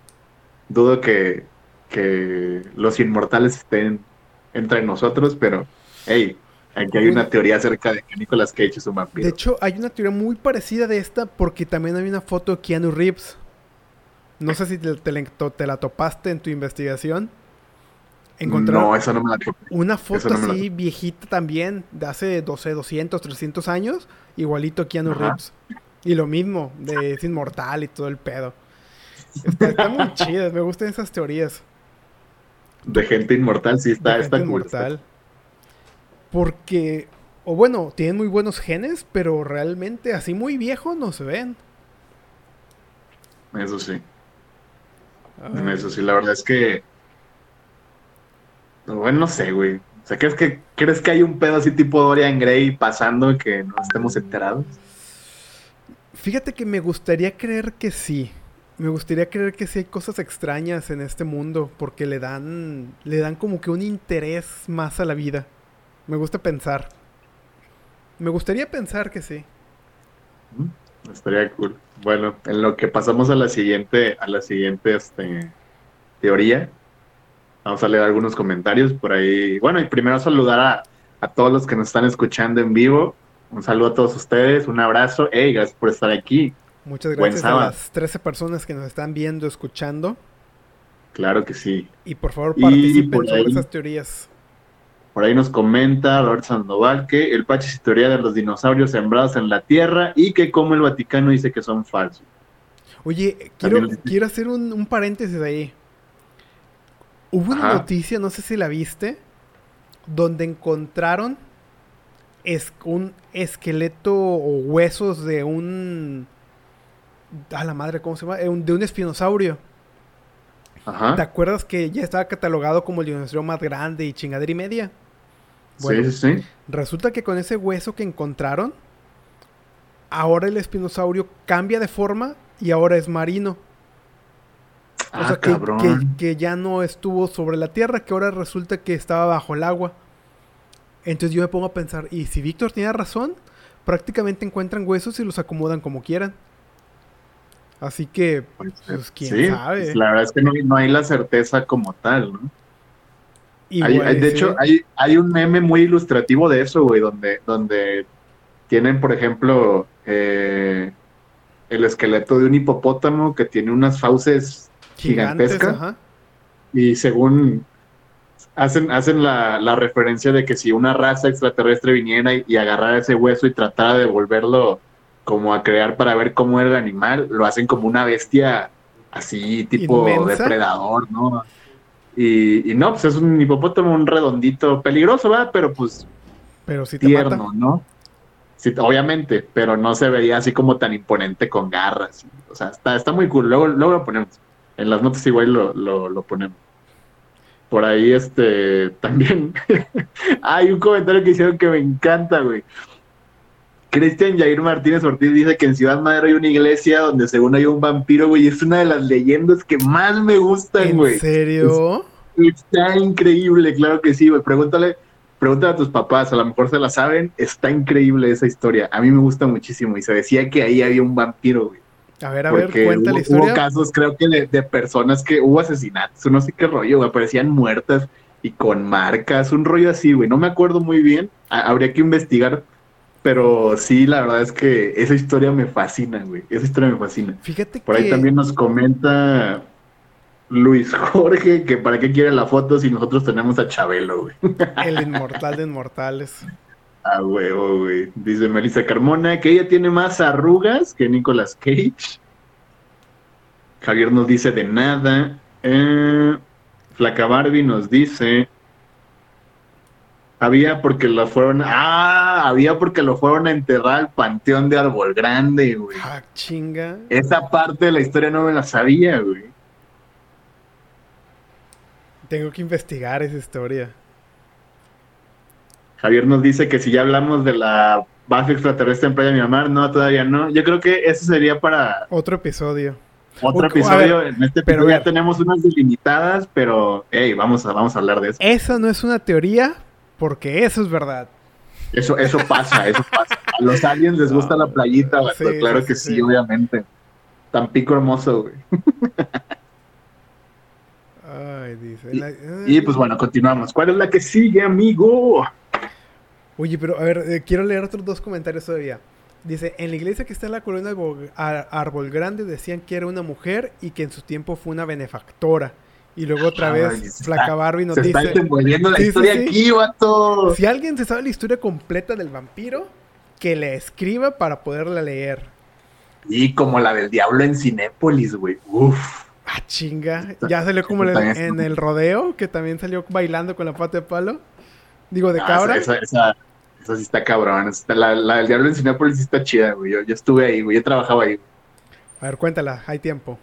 dudo que, que los inmortales estén entre nosotros, pero, hey, aquí hay una teoría acerca de que Nicolas Cage es un vampiro. De hecho, hay una teoría muy parecida de esta porque también hay una foto de Keanu Reeves. No sé si te, te la- te la topaste en tu investigación. Encontraron No, eso no me la una foto no me la así viejita también, de hace 12, 200, 300 años, igualito a Keanu Ajá. Reeves. Y lo mismo, de es inmortal y todo el pedo. Está, está muy [LAUGHS] chido, me gustan esas teorías. De gente inmortal, sí, está, de está gente cool. inmortal. Porque O bueno, tienen muy buenos genes, pero realmente así muy viejo no se ven. Eso sí. Eso sí, la verdad es que. Bueno, no sé, güey. O sea, ¿crees que, ¿crees que hay un pedo así tipo Dorian Gray pasando que no estemos enterados? Fíjate que me gustaría creer que sí. Me gustaría creer que sí hay cosas extrañas en este mundo porque le dan le dan como que un interés más a la vida. Me gusta pensar. Me gustaría pensar que sí. Mm, estaría cool. Bueno, en lo que pasamos a la siguiente a la siguiente este, teoría, vamos a leer algunos comentarios por ahí. Bueno, y primero saludar a, a todos los que nos están escuchando en vivo. Un saludo a todos ustedes, un abrazo. Hey, gracias por estar aquí. Muchas gracias a las 13 personas que nos están viendo, escuchando. Claro que sí. Y por favor participen sobre esas teorías. Por ahí nos comenta Robert Sandoval que el Pachi es teoría de los dinosaurios sembrados en la Tierra y que como el Vaticano dice que son falsos. Oye, quiero, quiero hacer un, paréntesis ahí. Hubo una noticia, no sé si la viste, donde encontraron es un esqueleto o huesos de un a la madre, ¿cómo se llama? Eh, de un espinosaurio. Ajá. ¿Te acuerdas que ya estaba catalogado como el dinosaurio más grande y chingadera y media? sí, sí. Resulta que con ese hueso que encontraron, ahora el espinosaurio cambia de forma y ahora es marino. Ah, o sea, que, que, que, ya no estuvo sobre la tierra, que ahora resulta que estaba bajo el agua. Entonces yo me pongo a pensar, ¿y si Víctor tiene razón? Prácticamente encuentran huesos y los acomodan como quieran. Así que, pues, pues quién sabe. Pues, la verdad es que no, hay la certeza como tal, ¿no? de hecho, hay, hay un meme muy ilustrativo de eso, güey, donde, donde tienen, por ejemplo, eh, el esqueleto de un hipopótamo que tiene unas fauces gigantescas. Y según hacen, hacen la, la, referencia de que si una raza extraterrestre viniera y, agarrara ese hueso y tratara de volverlo como a crear para ver cómo era el animal, lo hacen como una bestia así, tipo depredador, ¿no? Y, no, pues es un hipopótamo, un redondito, peligroso, ¿verdad? Pero pues pero si tierno, ¿no? Sí, obviamente, pero no se veía así como tan imponente con garras. O sea, está, está muy cool. Luego, luego lo ponemos. En las notas igual lo, lo, lo ponemos. Por ahí, este, [LAUGHS] también hay un comentario que hicieron que me encanta, güey. Cristian Jair Martínez Ortiz dice que en Ciudad Madero hay una iglesia donde según hay un vampiro, güey. Es una de las leyendas que más me gustan, güey. ¿En serio? está increíble, claro que sí, güey. Pregúntale, pregúntale a tus papás, a lo mejor se la saben. Está increíble esa historia. A mí me gusta muchísimo. Y se decía que ahí había un vampiro, güey. A ver, a ver, cuenta la historia. Hubo casos, creo que de, personas que hubo asesinatos, no sé qué rollo, güey, aparecían muertas y con marcas, un rollo así, güey. No me acuerdo muy bien, habría que investigar, pero sí, la verdad es que esa historia me fascina, güey. Esa historia me fascina. Fíjate Por ahí también nos comenta Luis Jorge que para qué quiere la foto si nosotros tenemos a Chabelo, güey. El inmortal de inmortales. A huevo, güey. Dice Melissa Carmona que ella tiene más arrugas que Nicolas Cage. Javier nos dice de nada. Eh, Flaca Barbie nos dice. Había porque lo fueron. Ah, había porque lo fueron a enterrar al panteón de Árbol Grande, güey. Ah, chinga. Esa parte de la historia no me la sabía, güey. Tengo que investigar esa historia. Javier nos dice que si ya hablamos de la base extraterrestre en Playa Miramar, no, todavía no. Yo creo que eso sería para... Otro episodio. Otro episodio. en este episodio ya tenemos unas delimitadas, pero hey, vamos a, vamos a hablar de eso. Eso no es una teoría, porque eso es verdad. Eso, eso pasa, eso pasa. A los aliens les gusta la playita, claro que sí, obviamente. Tan pico hermoso, güey. [LAUGHS] Ay, dice. y, pues bueno, continuamos. ¿Cuál es la que sigue, amigo? Oye, pero a ver, eh, quiero leer otros dos comentarios todavía. Dice, en la iglesia que está en la colonia Árbol Grande decían que era una mujer y que en su tiempo fue una benefactora. Y luego otra vez Flaca Barbie nos se dice... Está la historia aquí, vato. Si alguien se sabe la historia completa del vampiro, que le escriba para poderla leer. Y como la del diablo en Cinépolis, güey. Uf. Ah, chinga. Ya salió como en el rodeo, que también salió bailando con la pata de palo. Digo, de ah, cabra. Esa, Esa sí está cabrón. Está, la, la del Diablo en Cinepolis sí está chida, güey. Yo, yo estuve ahí, güey. Yo trabajaba ahí. A ver, cuéntala, hay tiempo.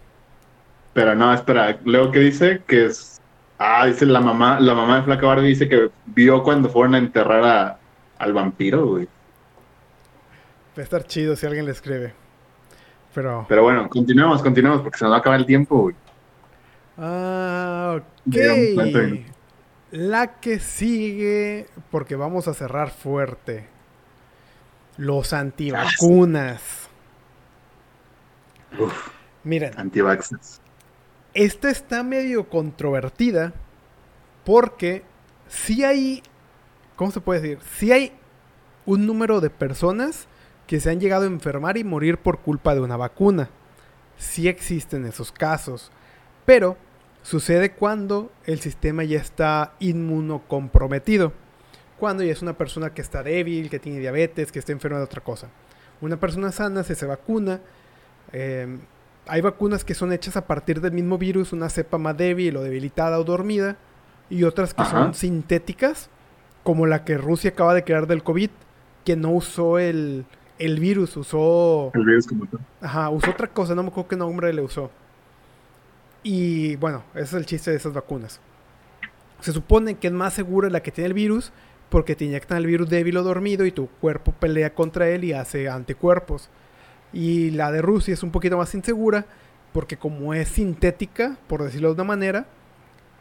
Pero no, espera. Luego que dice que es. Ah, dice la mamá, la mamá de Flaca Barbie dice que vio cuando fueron a enterrar a, al vampiro, güey. Va a estar chido si alguien le escribe. Pero. Pero bueno, continuemos, continuemos, porque se nos va a acabar el tiempo, güey. Ah, ok. La que sigue, porque vamos a cerrar fuerte. Los antivacunas. Uf, Miren, antivaxxers. esta está medio controvertida porque si hay, ¿cómo se puede decir? Si hay un número de personas que se han llegado a enfermar y morir por culpa de una vacuna. Sí existen esos casos, pero sucede cuando el sistema ya está inmunocomprometido. Cuando ya es una persona que está débil, que tiene diabetes, que está enferma de otra cosa. Una persona sana se, se vacuna. eh, hay vacunas que son hechas a partir del mismo virus, una cepa más débil o debilitada o dormida, y otras que Ajá. son sintéticas, como la que Rusia acaba de crear del COVID, que no usó el, el virus, usó, El virus como tal. ajá, usó otra cosa, no me acuerdo qué nombre le usó. Y bueno, ese es el chiste de esas vacunas. Se supone que es más segura la que tiene el virus, porque te inyectan el virus débil o dormido y tu cuerpo pelea contra él y hace anticuerpos. Y la de Rusia es un poquito más insegura porque como es sintética, por decirlo de una manera,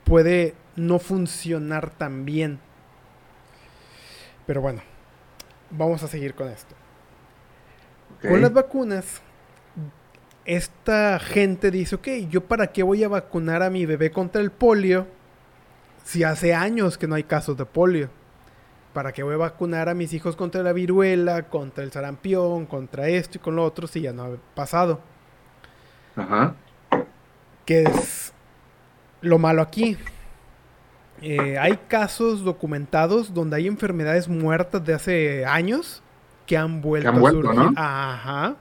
puede no funcionar tan bien. Pero bueno, vamos a seguir con esto. Con las vacunas, esta gente dice, ok, ¿yo para qué voy a vacunar a mi bebé contra el polio si hace años que no hay casos de polio? ¿Para qué voy a vacunar a mis hijos contra la viruela, contra el sarampión, contra esto y con lo otro si ya no ha pasado? Ajá. que es lo malo aquí. Eh, hay casos documentados donde hay enfermedades muertas de hace años que han vuelto, han vuelto, a surgir. ¿no? Ajá.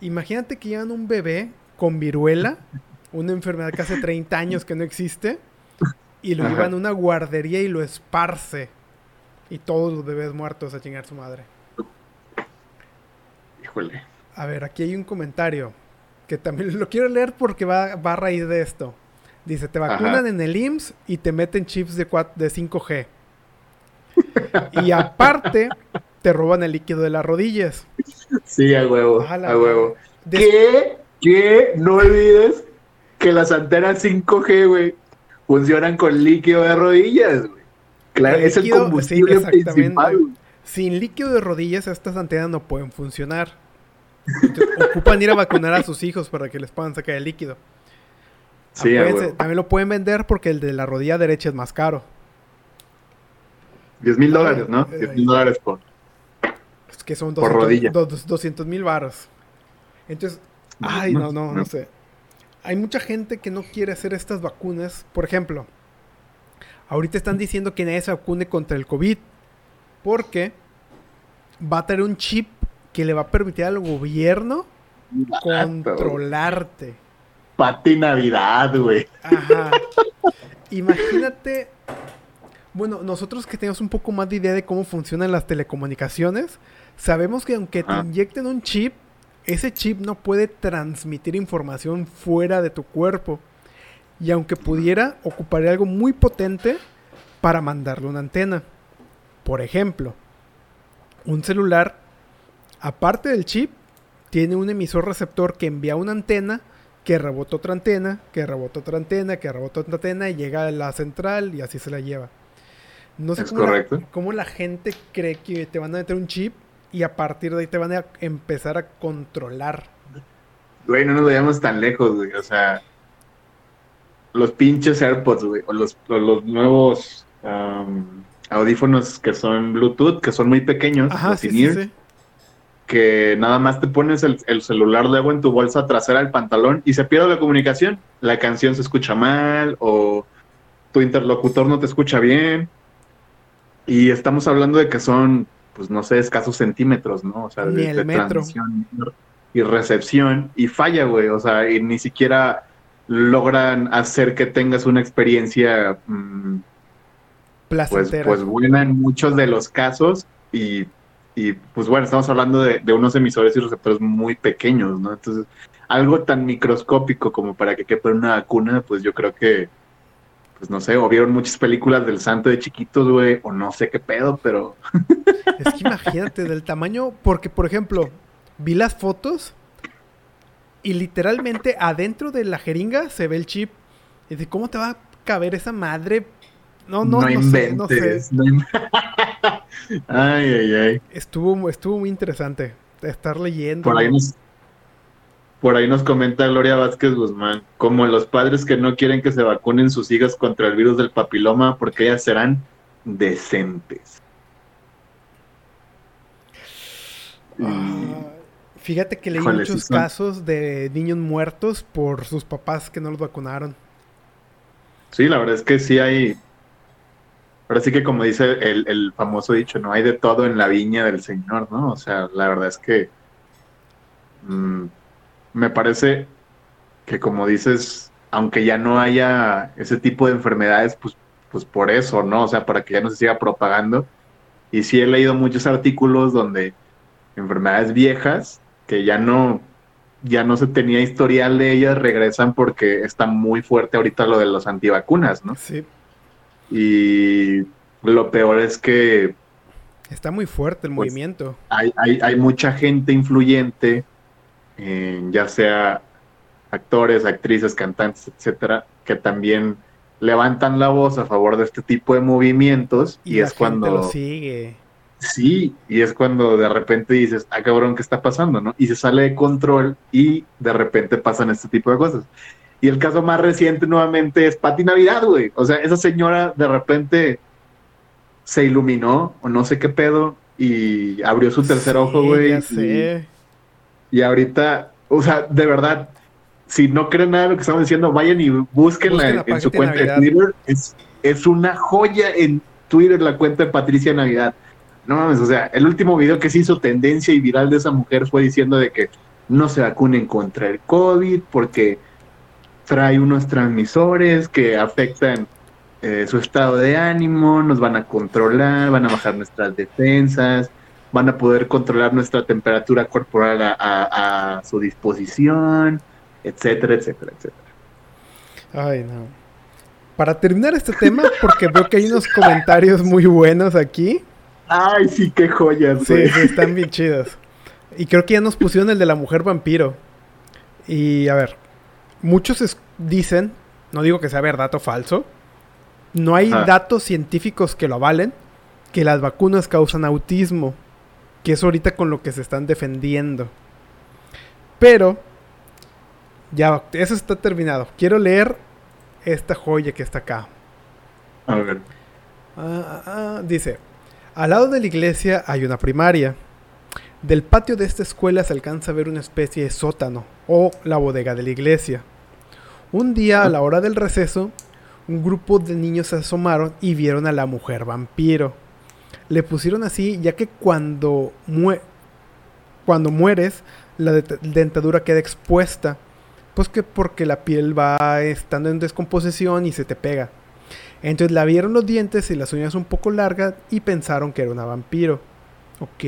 Imagínate que llevan un bebé con viruela, una enfermedad que hace 30 años que no existe, y lo Ajá. llevan a una guardería y lo esparce. Y todos los bebés muertos a chingar su madre. Híjole. A ver, aquí hay un comentario que también lo quiero leer porque va, va a raíz de esto. Dice, te vacunan Ajá. en el IMSS y te meten chips de, cua- de 5G. y aparte, te roban el líquido de las rodillas. Sí, a huevo, A huevo. Des- ¿Qué? ¿Qué? No olvides que las antenas 5G, güey, funcionan con líquido de rodillas, güey. Claro, El es el combustible sí, principal, güey. Sin líquido de rodillas, estas antenas no pueden funcionar. Entonces, [LAUGHS] ocupan ir a vacunar a sus hijos para que les puedan sacar el líquido. Sí, Acuérdense, huevo. también lo pueden vender porque el de la rodilla derecha es más caro. 10 mil dólares, ¿no? Ay, 10 mil dólares por. Que son Por rodilla. 200 mil varos. Entonces, ay, no, no, no sé. Hay mucha gente que no quiere hacer estas vacunas. Por ejemplo, ahorita están diciendo que nadie se vacune contra el COVID. Porque va a tener un chip que le va a permitir al gobierno controlarte. Pati Navidad, güey. Ajá. Imagínate. Bueno, nosotros que tenemos un poco más de idea de cómo funcionan las telecomunicaciones, sabemos que aunque te inyecten un chip, ese chip no puede transmitir información fuera de tu cuerpo. Y aunque pudiera, ocuparía algo muy potente para mandarle una antena. Por ejemplo, un celular, aparte del chip, tiene un emisor receptor que envía una antena que rebota otra antena, que rebota otra antena, que rebota otra antena y llega a la central y así se la lleva. No sé cómo la, cómo la gente cree que te van a meter un chip y a partir de ahí te van a empezar a controlar. Güey, no nos vayamos tan lejos, güey. O sea, los pinches AirPods, güey. O los, o los nuevos audífonos que son Bluetooth, que son muy pequeños, Ajá, sí. que nada más te pones el, el celular luego en tu bolsa trasera del pantalón y se pierde la comunicación. La canción se escucha mal o tu interlocutor no te escucha bien. Y estamos hablando de que son, pues no sé, escasos centímetros, ¿no? O sea, Ni de, el de metro. transmisión y recepción y falla, güey. O sea, y ni siquiera logran hacer que tengas una experiencia mm, pues, pues buena en muchos de los casos y, y pues bueno, estamos hablando de, de, unos emisores y receptores muy pequeños, ¿no? Entonces, algo tan microscópico como para que quepa una vacuna, pues yo creo que, pues no sé, o vieron muchas películas del santo de chiquitos, güey, o no sé qué pedo, pero... [LAUGHS] Es que imagínate del tamaño, porque por ejemplo, vi las fotos y literalmente adentro de la jeringa se ve el chip. Y de cómo te va a caber esa madre. No, no, no, sé, no sé. [LAUGHS] ay, ay, ay. Estuvo, estuvo muy interesante estar leyendo. Por ahí nos, por ahí nos comenta Gloria Vázquez Guzmán, como los padres que no quieren que se vacunen sus hijas contra el virus del papiloma porque ellas serán decentes. Ah, fíjate que leí muchos casos de niños muertos por sus papás que no los vacunaron. Sí, la verdad es que sí hay. Ahora sí que, como dice el, famoso dicho, no hay de todo en la viña del Señor, ¿no? O sea, la verdad es que. Mm, me parece que, como dices, aunque ya no haya ese tipo de enfermedades, pues, pues por eso, ¿no? O sea, para que ya no se siga propagando. Y sí he leído muchos artículos donde enfermedades viejas que ya no ya no se tenía historial de ellas, regresan porque está muy fuerte ahorita lo de los antivacunas, ¿no? Sí. Y lo peor es que... Está muy fuerte el pues, movimiento. Hay, hay, hay, mucha gente influyente, ya sea actores, actrices, cantantes, etcétera, que también levantan la voz a favor de este tipo de movimientos y, es cuando lo sigue Sí, y es cuando de repente dices, ah, cabrón, ¿qué está pasando? ¿no? Y se sale de control y de repente pasan este tipo de cosas. Y el caso más reciente nuevamente es Pati Navidad, güey. O sea, esa señora de repente se iluminó, o no sé qué pedo, y abrió su tercer ojo, güey. Ya sé. Y, ahorita, o sea, de verdad, si no creen nada de lo que estamos diciendo, vayan y búsquenla, en, su cuenta de Twitter. Es, es una joya en Twitter la cuenta de Patricia Navidad no mames, o sea, el último video que se hizo tendencia y viral de esa mujer fue diciendo de que no se vacunen contra el COVID porque trae unos transmisores que afectan eh, su estado de ánimo, nos van a controlar, van a bajar nuestras defensas, van a poder controlar nuestra temperatura corporal a, a su disposición, etcétera, etcétera, etcétera. Ay, no. Para terminar este tema, porque veo que hay unos [LAUGHS] comentarios muy buenos aquí. Ay, sí, qué joyas. Sí, sí, están bien chidos. Y creo que ya nos pusieron el de la mujer vampiro. Y a ver, muchos dicen, no digo que sea verdad o falso, no hay datos científicos que lo avalen, que las vacunas causan autismo, que es ahorita con lo que se están defendiendo. Pero, ya, eso está terminado. Quiero leer esta joya que está acá. A ver. Ah, ah, ah, dice, al lado de la iglesia hay una primaria. Del patio de esta escuela se alcanza a ver una especie de sótano o la bodega de la iglesia. Un día a la hora del receso, un grupo de niños se asomaron y vieron a la mujer vampiro. Le pusieron así ya que cuando, cuando mueres la dentadura queda expuesta, pues que porque la piel va estando en descomposición y se te pega. Entonces la vieron los dientes y las uñas un poco largas y pensaron que era una vampiro. Ok,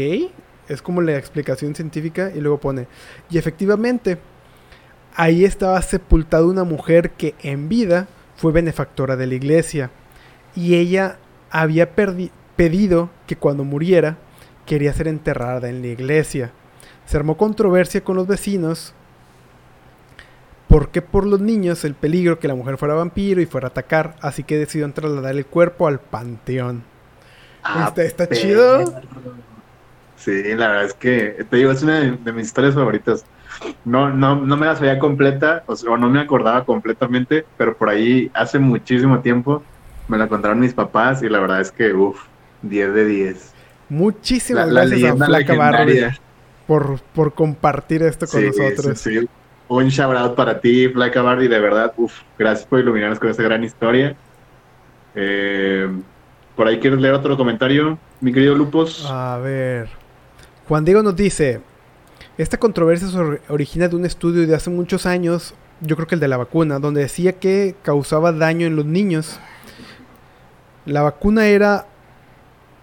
es como la explicación científica y luego pone, y efectivamente, ahí estaba sepultada una mujer que en vida fue benefactora de la iglesia y ella había pedido que cuando muriera quería ser enterrada en la iglesia. Se armó controversia con los vecinos porque por los niños el peligro que la mujer fuera vampiro y fuera a atacar, así que decidieron trasladar el cuerpo al panteón. Ah, está, chido. Sí, la verdad es que te digo, es una de, mis historias favoritas. No, no, no me la sabía completa, o, no me acordaba completamente, pero por ahí hace muchísimo tiempo me la contaron mis papás y la verdad es que, uff, 10 de 10. Muchísimas gracias a Flaca Barbie por, por compartir esto con nosotros. Sí, sí un shout out para ti, Flaca Bardi, de verdad, uf, gracias por iluminarnos con esta gran historia. Eh, por ahí quieres leer otro comentario, mi querido Lupos. A ver. Juan Diego nos dice: Esta controversia se origina de un estudio de hace muchos años, yo creo que el de la vacuna, donde decía que causaba daño en los niños. La vacuna era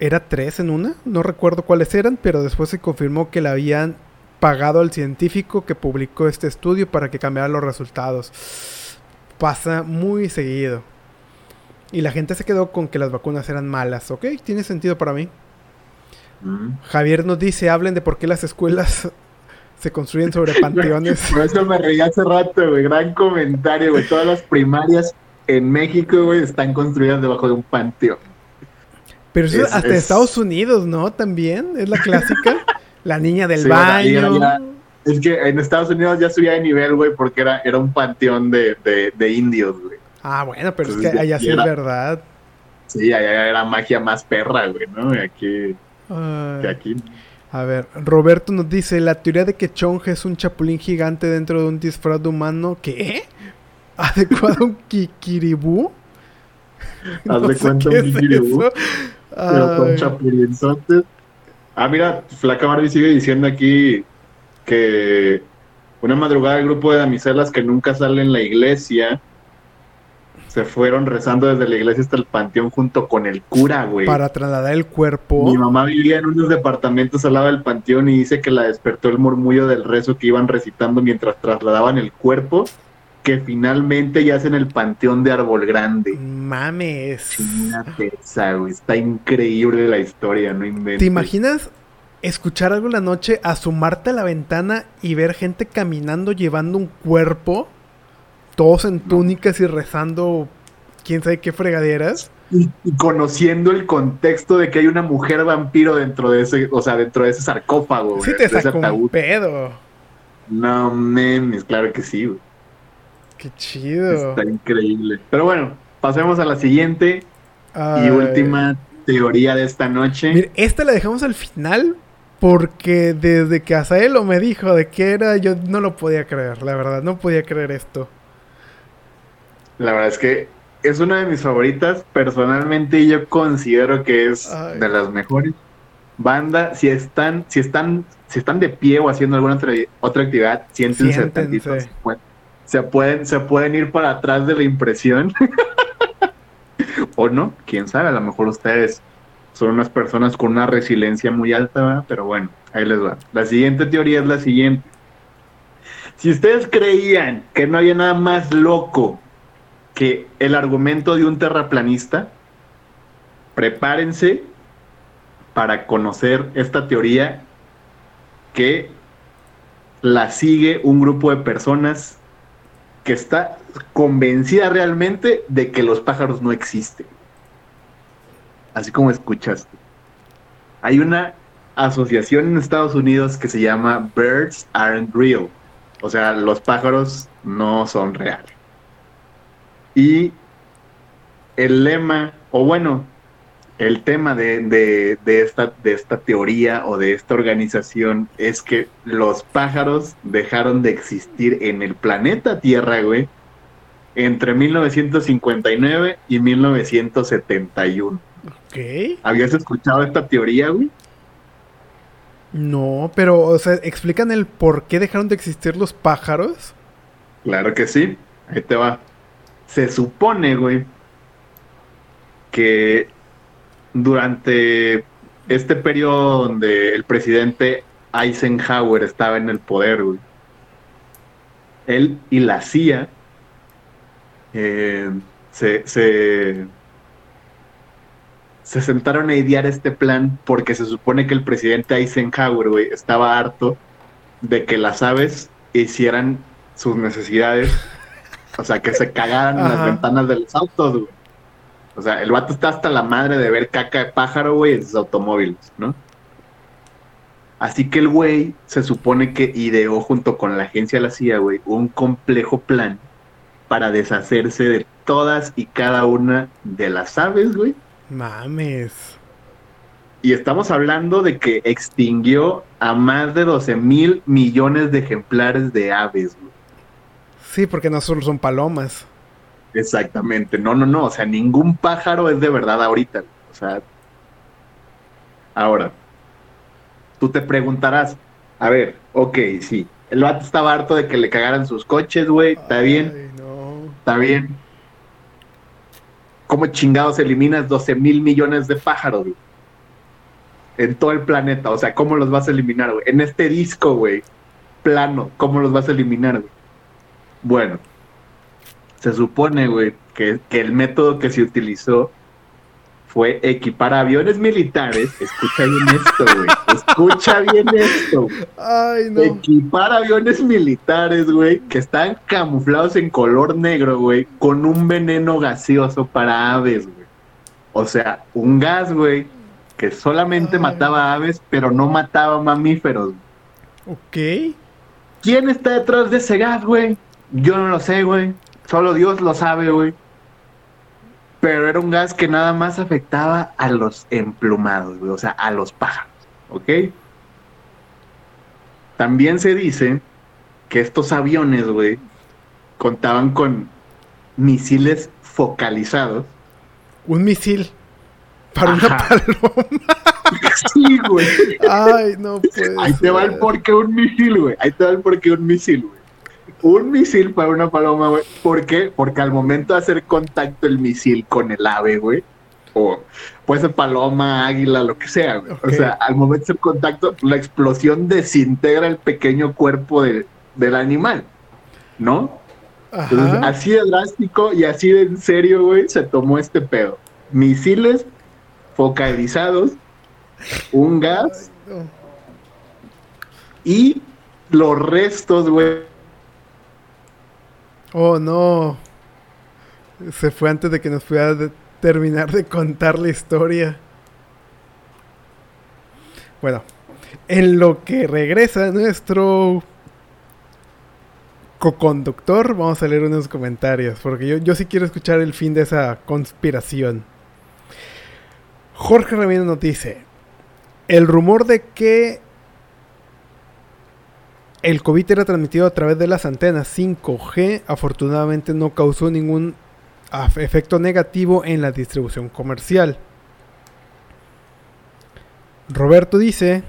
era tres en una, no recuerdo cuáles eran, pero después se confirmó que la habían pagado al científico que publicó este estudio para que cambiara los resultados. Pasa muy seguido. Y la gente se quedó con que las vacunas eran malas. Ok, tiene sentido para mí. Mm. Javier nos dice, hablen de por qué las escuelas [LAUGHS] se construyen sobre panteones. [LAUGHS] Por eso me reí hace rato, güey. Gran comentario, güey. Todas las primarias en México, güey, están construidas debajo de un panteón. Pero eso Es- hasta es- Estados Unidos, ¿no? También es la clásica. [LAUGHS] la niña del Sí, baño. era Es que en Estados Unidos ya subía de nivel, güey, porque era, era un panteón de, de, de indios, güey. Ah, bueno, pero es que allá sí es verdad. Sí, allá era magia más perra, güey, ¿no? Y aquí, Ay. que aquí. A ver, Roberto nos dice, la teoría de que Chong es un chapulín gigante dentro de un disfraz de humano, ¿qué? [LAUGHS] ¿Adecuado a un kikiribú? Haz [LAUGHS] de cuenta qué un kikiribú. Pero con Ay. chapulinzotes. Ah, mira, Flaca Barbie sigue diciendo aquí que una madrugada el grupo de damiselas que nunca salen en la iglesia se fueron rezando desde la iglesia hasta el panteón junto con el cura, güey. Para trasladar el cuerpo. Mi mamá vivía en unos departamentos al lado del panteón y dice que la despertó el murmullo del rezo que iban recitando mientras trasladaban el cuerpo, que finalmente yace en el panteón de Árbol Grande. Mames. Chingate esa, güey. Está increíble la historia, no inventes. ¿Te imaginas escuchar algo en la noche, asomarte a la ventana y ver gente caminando llevando un cuerpo? Todos en túnicas y rezando quién sabe qué fregaderas. Y, y conociendo el contexto de que hay una mujer vampiro dentro de ese, o sea, dentro de ese sarcófago, güey, Sí te sacó un pedo. No memes, claro que sí, güey. Qué chido. Está increíble. Pero bueno, pasemos a la siguiente y última teoría de esta noche. Mira, esta la dejamos al final porque desde que Asaelo me dijo de qué era, yo no lo podía creer, la verdad, no podía creer esto. La verdad es que es una de mis favoritas. Personalmente yo considero que es Ay. de las mejores. Banda, si están, si están, si están de pie o haciendo alguna otra, otra actividad, siéntense, Siéntense. Se pueden, se pueden, ir para atrás de la impresión. [LAUGHS] o no, quién sabe, a lo mejor ustedes son unas personas con una resiliencia muy alta, ¿verdad? pero bueno, ahí les va. La siguiente teoría es la siguiente. Si ustedes creían que no había nada más loco que el argumento de un terraplanista, prepárense para conocer esta teoría que la sigue un grupo de personas que está convencida realmente de que los pájaros no existen. Así como escuchaste. Hay una asociación en Estados Unidos que se llama Birds Aren't Real. O sea, los pájaros no son reales. Y el lema, o bueno, el tema de, de- de esta, de esta teoría o de esta organización es que los pájaros dejaron de existir en el planeta Tierra, güey, entre 1959 y 1971. Ok. ¿Habías escuchado esta teoría, güey? No, pero, o sea, ¿explican el por qué dejaron de existir los pájaros? Claro que sí. Ahí te va. Se supone, güey, que durante este periodo donde el presidente Eisenhower estaba en el poder, güey, él y la CIA eh, se, se, se sentaron a idear este plan porque se supone que el presidente Eisenhower, güey, estaba harto de que las aves hicieran sus necesidades, o sea, que se cagaran en las ventanas de los autos, güey. O sea, el vato está hasta la madre de ver caca de pájaro, güey, en sus automóviles, ¿no? Así que el güey se supone que ideó junto con la agencia de la CIA, güey, un complejo plan para deshacerse de todas y cada una de las aves, güey. Mames. Y estamos hablando de que extinguió a más de 12 mil millones de ejemplares de aves, güey. Sí, porque no solo son palomas. Exactamente. No, no, no. O sea, ningún pájaro es de verdad ahorita. O sea. Ahora. Tú te preguntarás. A ver, ok, sí. El vato estaba harto de que le cagaran sus coches, güey. Está bien, no. está bien. ¿Cómo chingados eliminas 12 mil millones de pájaros, güey? en todo el planeta. O sea, ¿cómo los vas a eliminar, güey? En este disco, güey, plano, ¿cómo los vas a eliminar, güey? Bueno, se supone, güey, que, que el método que se utilizó fue equipar aviones militares. Escucha bien esto, güey. Escucha bien esto. Ay, no. Equipar aviones militares, güey, que están camuflados en color negro, güey, con un veneno gaseoso para aves, güey. O sea, un gas, güey, que solamente Ay. mataba aves, pero no mataba mamíferos. Ok. ¿Quién está detrás de ese gas, güey? Yo no lo sé, güey. Solo Dios lo sabe, güey. Pero era un gas que nada más afectaba a los emplumados, güey. O sea, a los pájaros, ¿ok? También se dice que estos aviones, güey, contaban con misiles focalizados. Un misil. Para una Ajá. paloma. [LAUGHS] Sí, güey. Ay, no puede Ahí te va el porqué un misil, güey. Ahí te va el porqué un misil, güey. Un misil para una paloma, güey. ¿Por qué? Porque al momento de hacer contacto el misil con el ave, güey, o puede ser paloma, águila, lo que sea, güey. O sea, al momento de hacer contacto, la explosión desintegra el pequeño cuerpo de- del animal, ¿no? Entonces, así de drástico y así de en serio, güey, se tomó este pedo. Misiles focalizados, un gas No. y los restos, güey, Oh, no. Se fue antes de que nos pudiera terminar de contar la historia. Bueno, en lo que regresa nuestro coconductor, vamos a leer unos comentarios, porque yo, yo sí quiero escuchar el fin de esa conspiración. Jorge Ramírez nos dice, el rumor de que el COVID era transmitido a través de las antenas 5G afortunadamente no causó ningún efecto negativo en la distribución comercial. Roberto dice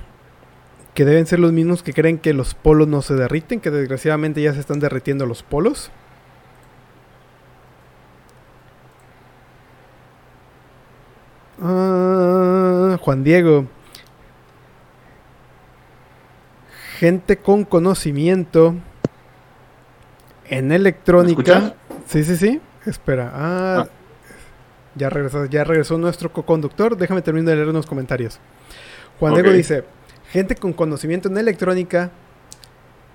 que deben ser los mismos que creen que los polos no se derriten, que desgraciadamente ya se están derritiendo los polos. Ah, Juan Diego. Gente con conocimiento en ¿Me electrónica. Sí, sí, sí. Espera. Ah, Ah. Ya regresó, ya regresó nuestro co-conductor. Déjame terminar de leer unos comentarios. Juan Ok. Diego dice: Gente con conocimiento en electrónica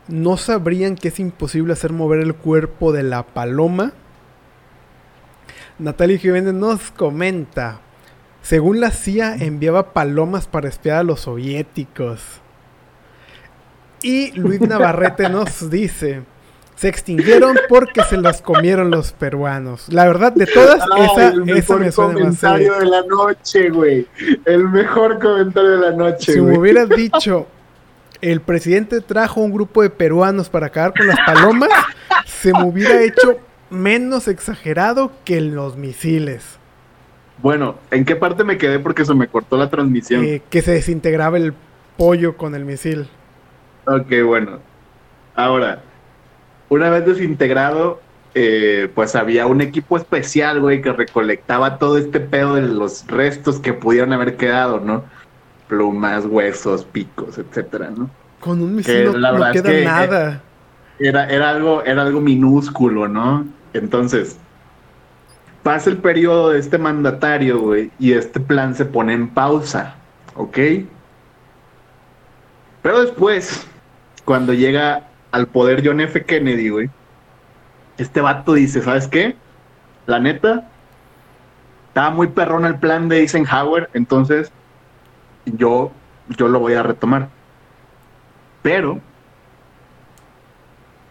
no sabrían que es imposible hacer mover el cuerpo de la paloma. Natalia Jiménez nos comenta. Según la CIA enviaba palomas para espiar a los soviéticos. Y Luis Navarrete nos dice, se extinguieron porque se las comieron los peruanos. La verdad, de todas, Ay, esa, el esa mejor me suena más comentario de la noche, güey. El mejor comentario de la noche, Si me hubieras dicho, el presidente trajo un grupo de peruanos para acabar con las palomas, se me hubiera hecho menos exagerado que los misiles. Bueno, ¿en qué parte me quedé porque se me cortó la transmisión? Eh, que se desintegraba el pollo con el misil. Ok, bueno. Ahora, una vez desintegrado, eh, pues había un equipo especial, güey, que recolectaba todo este pedo de los restos que pudieron haber quedado, ¿no? Plumas, huesos, picos, etcétera, ¿no? Con un misil no, la no es queda que, eh, nada. Era, era algo, era algo minúsculo, ¿no? Entonces, pasa el periodo de este mandatario, güey, y este plan se pone en pausa, ¿ok? Pero después, cuando llega al poder John F. Kennedy, güey, este vato dice, ¿sabes qué? La neta, estaba muy perrón el plan de Eisenhower, entonces yo, yo lo voy a retomar. Pero,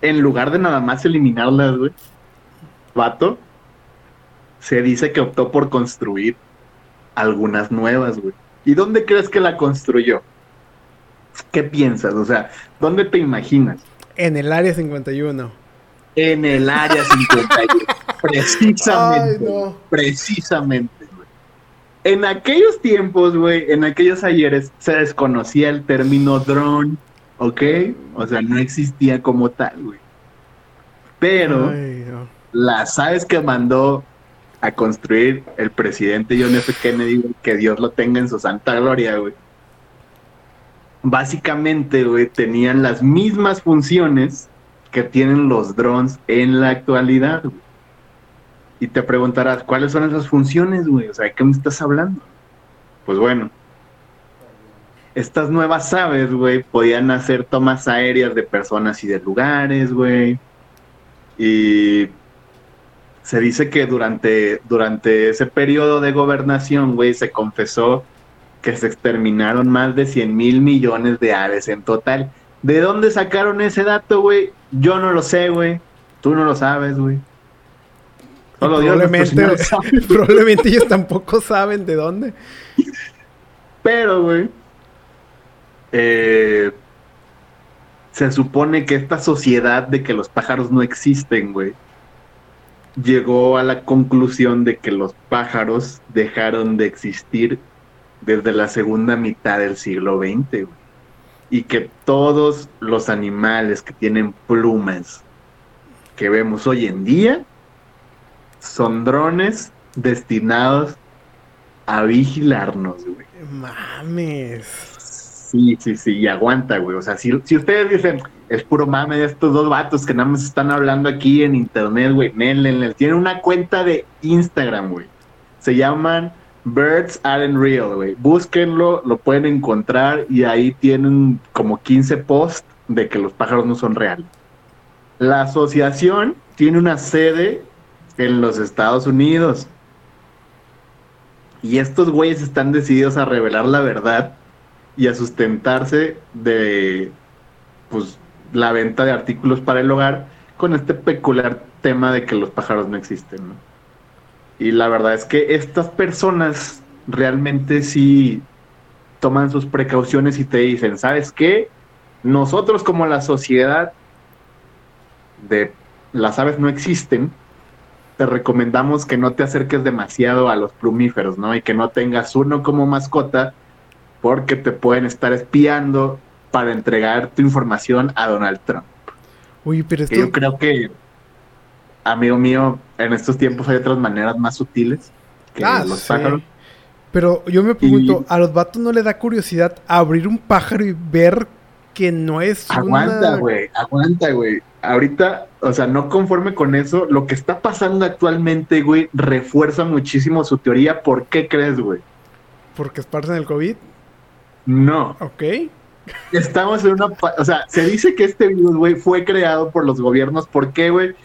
en lugar de nada más eliminarlas, güey, vato, se dice que optó por construir algunas nuevas, güey. ¿Y dónde crees que la construyó? ¿Qué piensas? O sea, ¿dónde te imaginas? En el área 51. En el área 51. [LAUGHS] precisamente. Ay, no. Precisamente, güey. En aquellos tiempos, güey, en aquellos ayeres, se desconocía el término dron, ¿ok? O sea, no existía como tal, güey. Pero Ay, no. las aves que mandó a construir el presidente John F. Kennedy, que Dios lo tenga en su santa gloria, güey, básicamente, tenían las mismas funciones que tienen los drones en la actualidad. Y te preguntarás, ¿cuáles son esas funciones, güey? O sea, ¿de qué me estás hablando? Pues bueno, estas nuevas aves, güey, podían hacer tomas aéreas de personas y de lugares, güey. Y se dice que durante, durante ese periodo de gobernación, güey, se confesó que se exterminaron más de 100 mil millones de aves en total. ¿De dónde sacaron ese dato, güey? Yo no lo sé, güey. Tú no lo sabes, güey. Solo probablemente, Dios [LAUGHS] probablemente ellos tampoco saben de dónde. Pero, güey, eh, se supone que esta sociedad de que los pájaros no existen, güey, llegó a la conclusión de que los pájaros dejaron de existir desde la segunda mitad del siglo XX, güey. Y que todos los animales que tienen plumas que vemos hoy en día son drones destinados a vigilarnos, güey. Mames. Sí, sí, sí, y aguanta, güey. O sea, si, si ustedes dicen, es puro mame de estos dos vatos que nada más están hablando aquí en internet, güey, tienen una cuenta de Instagram, güey. Se llaman Birds Aren't Real, güey. Búsquenlo, lo pueden encontrar y ahí tienen como 15 posts de que los pájaros no son reales. La asociación tiene una sede en los Estados Unidos. Y estos güeyes están decididos a revelar la verdad y a sustentarse de pues la venta de artículos para el hogar con este peculiar tema de que los pájaros no existen. Y la verdad es que estas personas realmente sí toman sus precauciones y te dicen, ¿sabes qué? Nosotros como la sociedad de las aves no existen, te recomendamos que no te acerques demasiado a los plumíferos, ¿no? Y que no tengas uno como mascota, porque te pueden estar espiando para entregar tu información a Donald Trump. Uy, pero esto... Yo creo que, amigo mío, en estos tiempos hay otras maneras más sutiles que ah, los pájaros. Pero yo me pregunto, ¿a los vatos no le da curiosidad abrir un pájaro y ver que no es Aguanta, güey, aguanta, güey ahorita, o sea, no conforme con eso, lo que está pasando actualmente, güey, refuerza muchísimo su teoría. ¿Por qué crees, güey? ¿Porque esparcen el COVID? No. Ok. Estamos en una... O sea, se dice que este virus, güey, fue creado por los gobiernos. ¿Por qué, güey?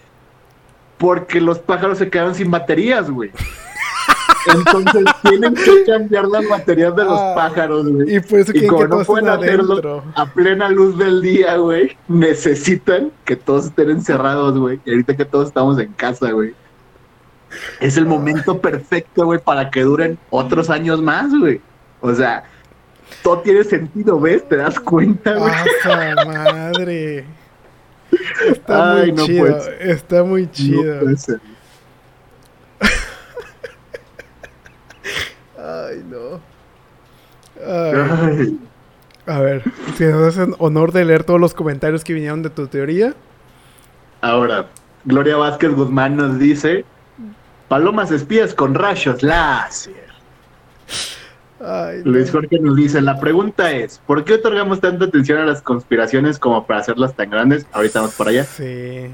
Porque los pájaros se quedaron sin baterías, güey. Entonces [LAUGHS] tienen que cambiar las baterías de los ah, pájaros, güey. Y, y como no pueden hacerlo a plena luz del día, güey, necesitan que todos estén encerrados, güey. Y ahorita que todos estamos en casa, güey. Es el momento perfecto, güey, para que duren otros años más, güey. O sea, todo tiene sentido, ¿ves? ¿Te das cuenta, güey? ¡Asa madre! Está muy chido, está muy chido. Ay, no. A ver, si nos hacen honor de leer todos los comentarios que vinieron de tu teoría. Ahora, Gloria Vázquez Guzmán nos dice: Palomas espías con rayos láser. Luis Jorge nos dice: La pregunta es: ¿por qué otorgamos tanta atención a las conspiraciones como para hacerlas tan grandes? Ahorita vamos por allá. Sí.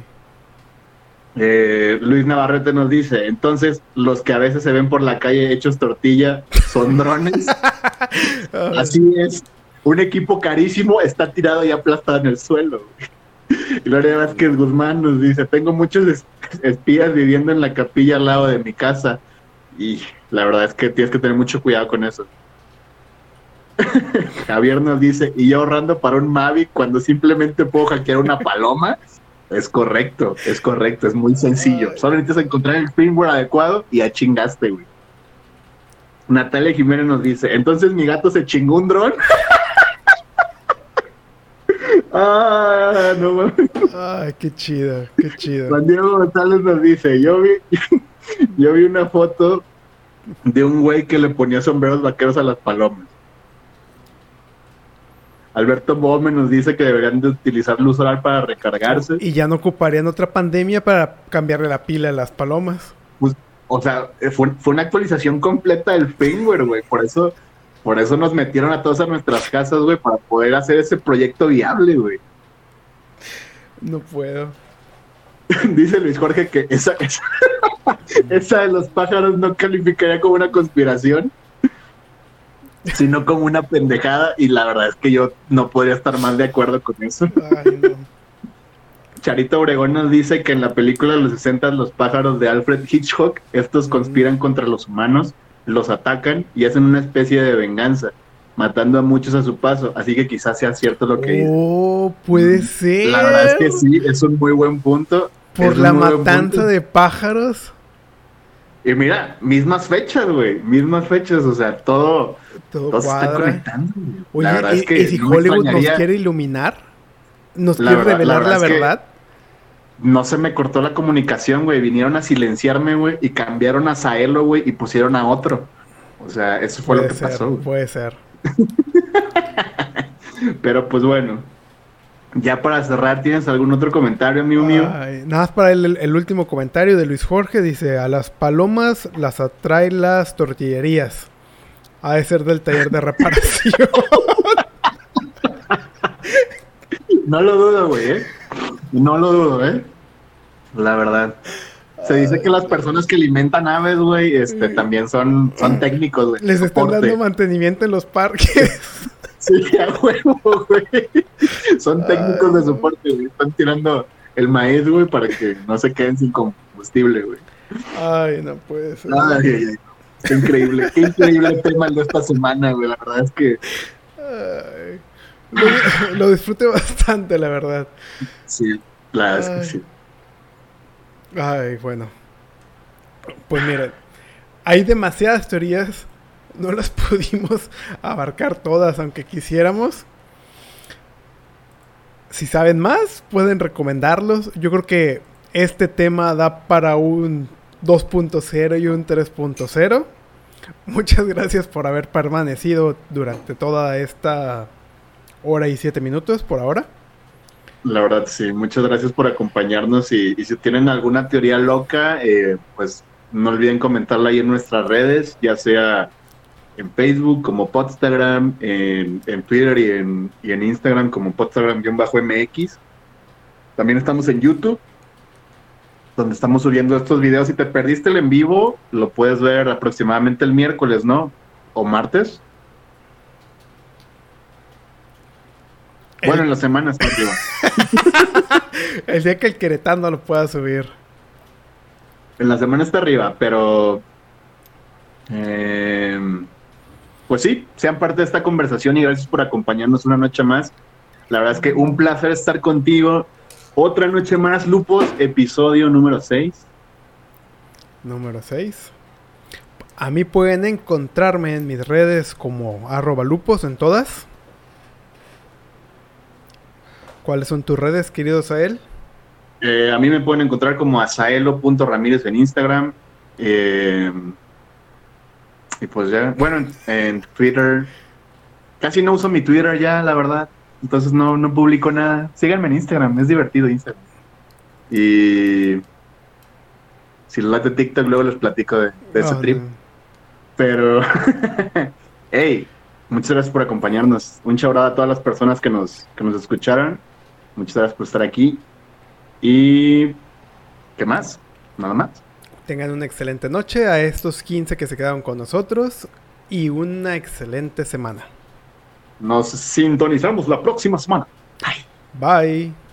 Eh, Luis Navarrete nos dice, entonces los que a veces se ven por la calle hechos tortilla son drones. [LAUGHS] Así es. Un equipo carísimo está tirado y aplastado en el suelo. Gloria Vázquez Guzmán nos dice, tengo muchos espías viviendo en la capilla al lado de mi casa. Y la verdad es que tienes que tener mucho cuidado con eso. [LAUGHS] Javier nos dice, y yo ahorrando para un Mavic cuando simplemente puedo hackear una paloma. Es correcto, es correcto, es muy sencillo. Solo necesitas encontrar el firmware adecuado y ya chingaste, güey. Natalia Jiménez nos dice, entonces mi gato se chingó un dron. [LAUGHS] ah, no mames. Ay, qué chido, qué chido. Juan Diego González nos dice, yo vi, [LAUGHS] yo vi una foto de un güey que le ponía sombreros vaqueros a las palomas. Alberto Bome nos dice que deberían de utilizar luz solar para recargarse. Y ya no ocuparían otra pandemia para cambiarle la pila a las palomas. Pues, o sea, fue, una actualización completa del firmware, güey. Por eso Por eso nos metieron a todos a nuestras casas, güey, para poder hacer ese proyecto viable, güey. No puedo. [LAUGHS] Dice Luis Jorge que esa, esa, [LAUGHS] esa de los pájaros no calificaría como una conspiración, sino como una pendejada. Y la verdad es que yo no podría estar más de acuerdo con eso. Ay, no. Charito Obregón nos dice que en la película de los 60 los pájaros de Alfred Hitchcock, estos conspiran contra los humanos, los atacan y hacen una especie de venganza, matando a muchos a su paso. Así que quizás sea cierto lo que dice. Oh, puede ser. La verdad es que sí, es un muy buen punto. Por la matanza de pájaros. Y mira, mismas fechas, güey, mismas fechas, o sea, todo, Todo todo se está conectando. güey. Oye, la verdad ¿y, es que y si Hollywood nos quiere iluminar? ¿Nos La quiere verdad- revelar la verdad no se me cortó la comunicación, güey. Vinieron a silenciarme, güey, y cambiaron a Saelo, güey, y pusieron a otro. O sea, eso fue lo que ser, pasó. güey. puede ser. [LAUGHS] Pero pues bueno, ya para cerrar, ¿tienes algún otro comentario, amigo mío? Nada más para el, el último comentario de Luis Jorge. Dice, a las palomas las atrae las tortillerías. Ha de ser del taller de reparación. [LAUGHS] No lo dudo, güey, ¿eh? No lo dudo, ¿eh? La verdad. Se dice que las personas que alimentan aves, güey, este, también son, son técnicos, güey. Les están dando mantenimiento en los parques. [LAUGHS] Sí, a huevo, güey. Son técnicos de soporte, güey. Están tirando el maíz, güey, para que no se queden sin combustible, güey. Ay, no puede ser. Ay, ay, ay. Qué increíble, qué increíble el tema el de esta semana, güey. La verdad es que Ay. Lo, lo disfruté bastante, la verdad. sí, la verdad es que sí. Ay, bueno. Pues miren, hay demasiadas teorías. No las [LAUGHS] pudimos abarcar todas, aunque quisiéramos. Si saben más, pueden recomendarlos. Yo creo que este tema da para un 2.0 y un 3.0. Muchas gracias por haber permanecido durante toda esta hora y siete minutos por ahora. La verdad, sí. Muchas gracias por acompañarnos. Y, si tienen alguna teoría loca, eh, pues no olviden comentarla ahí en nuestras redes, ya sea en Facebook como Podstagram, en, en Twitter y en, y en Instagram como Podstagram-MX. También estamos en YouTube, donde estamos subiendo estos videos. Si te perdiste el en vivo, lo puedes ver aproximadamente el miércoles, ¿no? O martes. Bueno, en la semana está arriba. [LAUGHS] El día que el queretano lo pueda subir. En la semana está arriba, pero. eh, pues sí, sean parte de esta conversación y gracias por acompañarnos una noche más. La verdad es que un placer estar contigo. Otra noche más, Lupos, episodio número 6. Número 6. A mí pueden encontrarme en mis redes como arroba lupos en todas. ¿Cuáles son tus redes, querido Sael? Eh, a mí me pueden encontrar como asaelo.ramírez en Instagram. eh, y pues ya, bueno, en, Twitter. Casi no uso mi Twitter ya, la verdad. Entonces no, no publico nada. Síganme en Instagram, es divertido Instagram. Y si les late TikTok, luego les platico de, de ese Oh, trip. no. Pero, [LAUGHS] hey, muchas gracias por acompañarnos. Un chabrado a todas las personas que nos, que nos escucharon. Muchas gracias por estar aquí. Y, ¿qué más? Nada más. Tengan una excelente noche a estos 15 que se quedaron con nosotros y una excelente semana. Nos sintonizamos la próxima semana. Bye.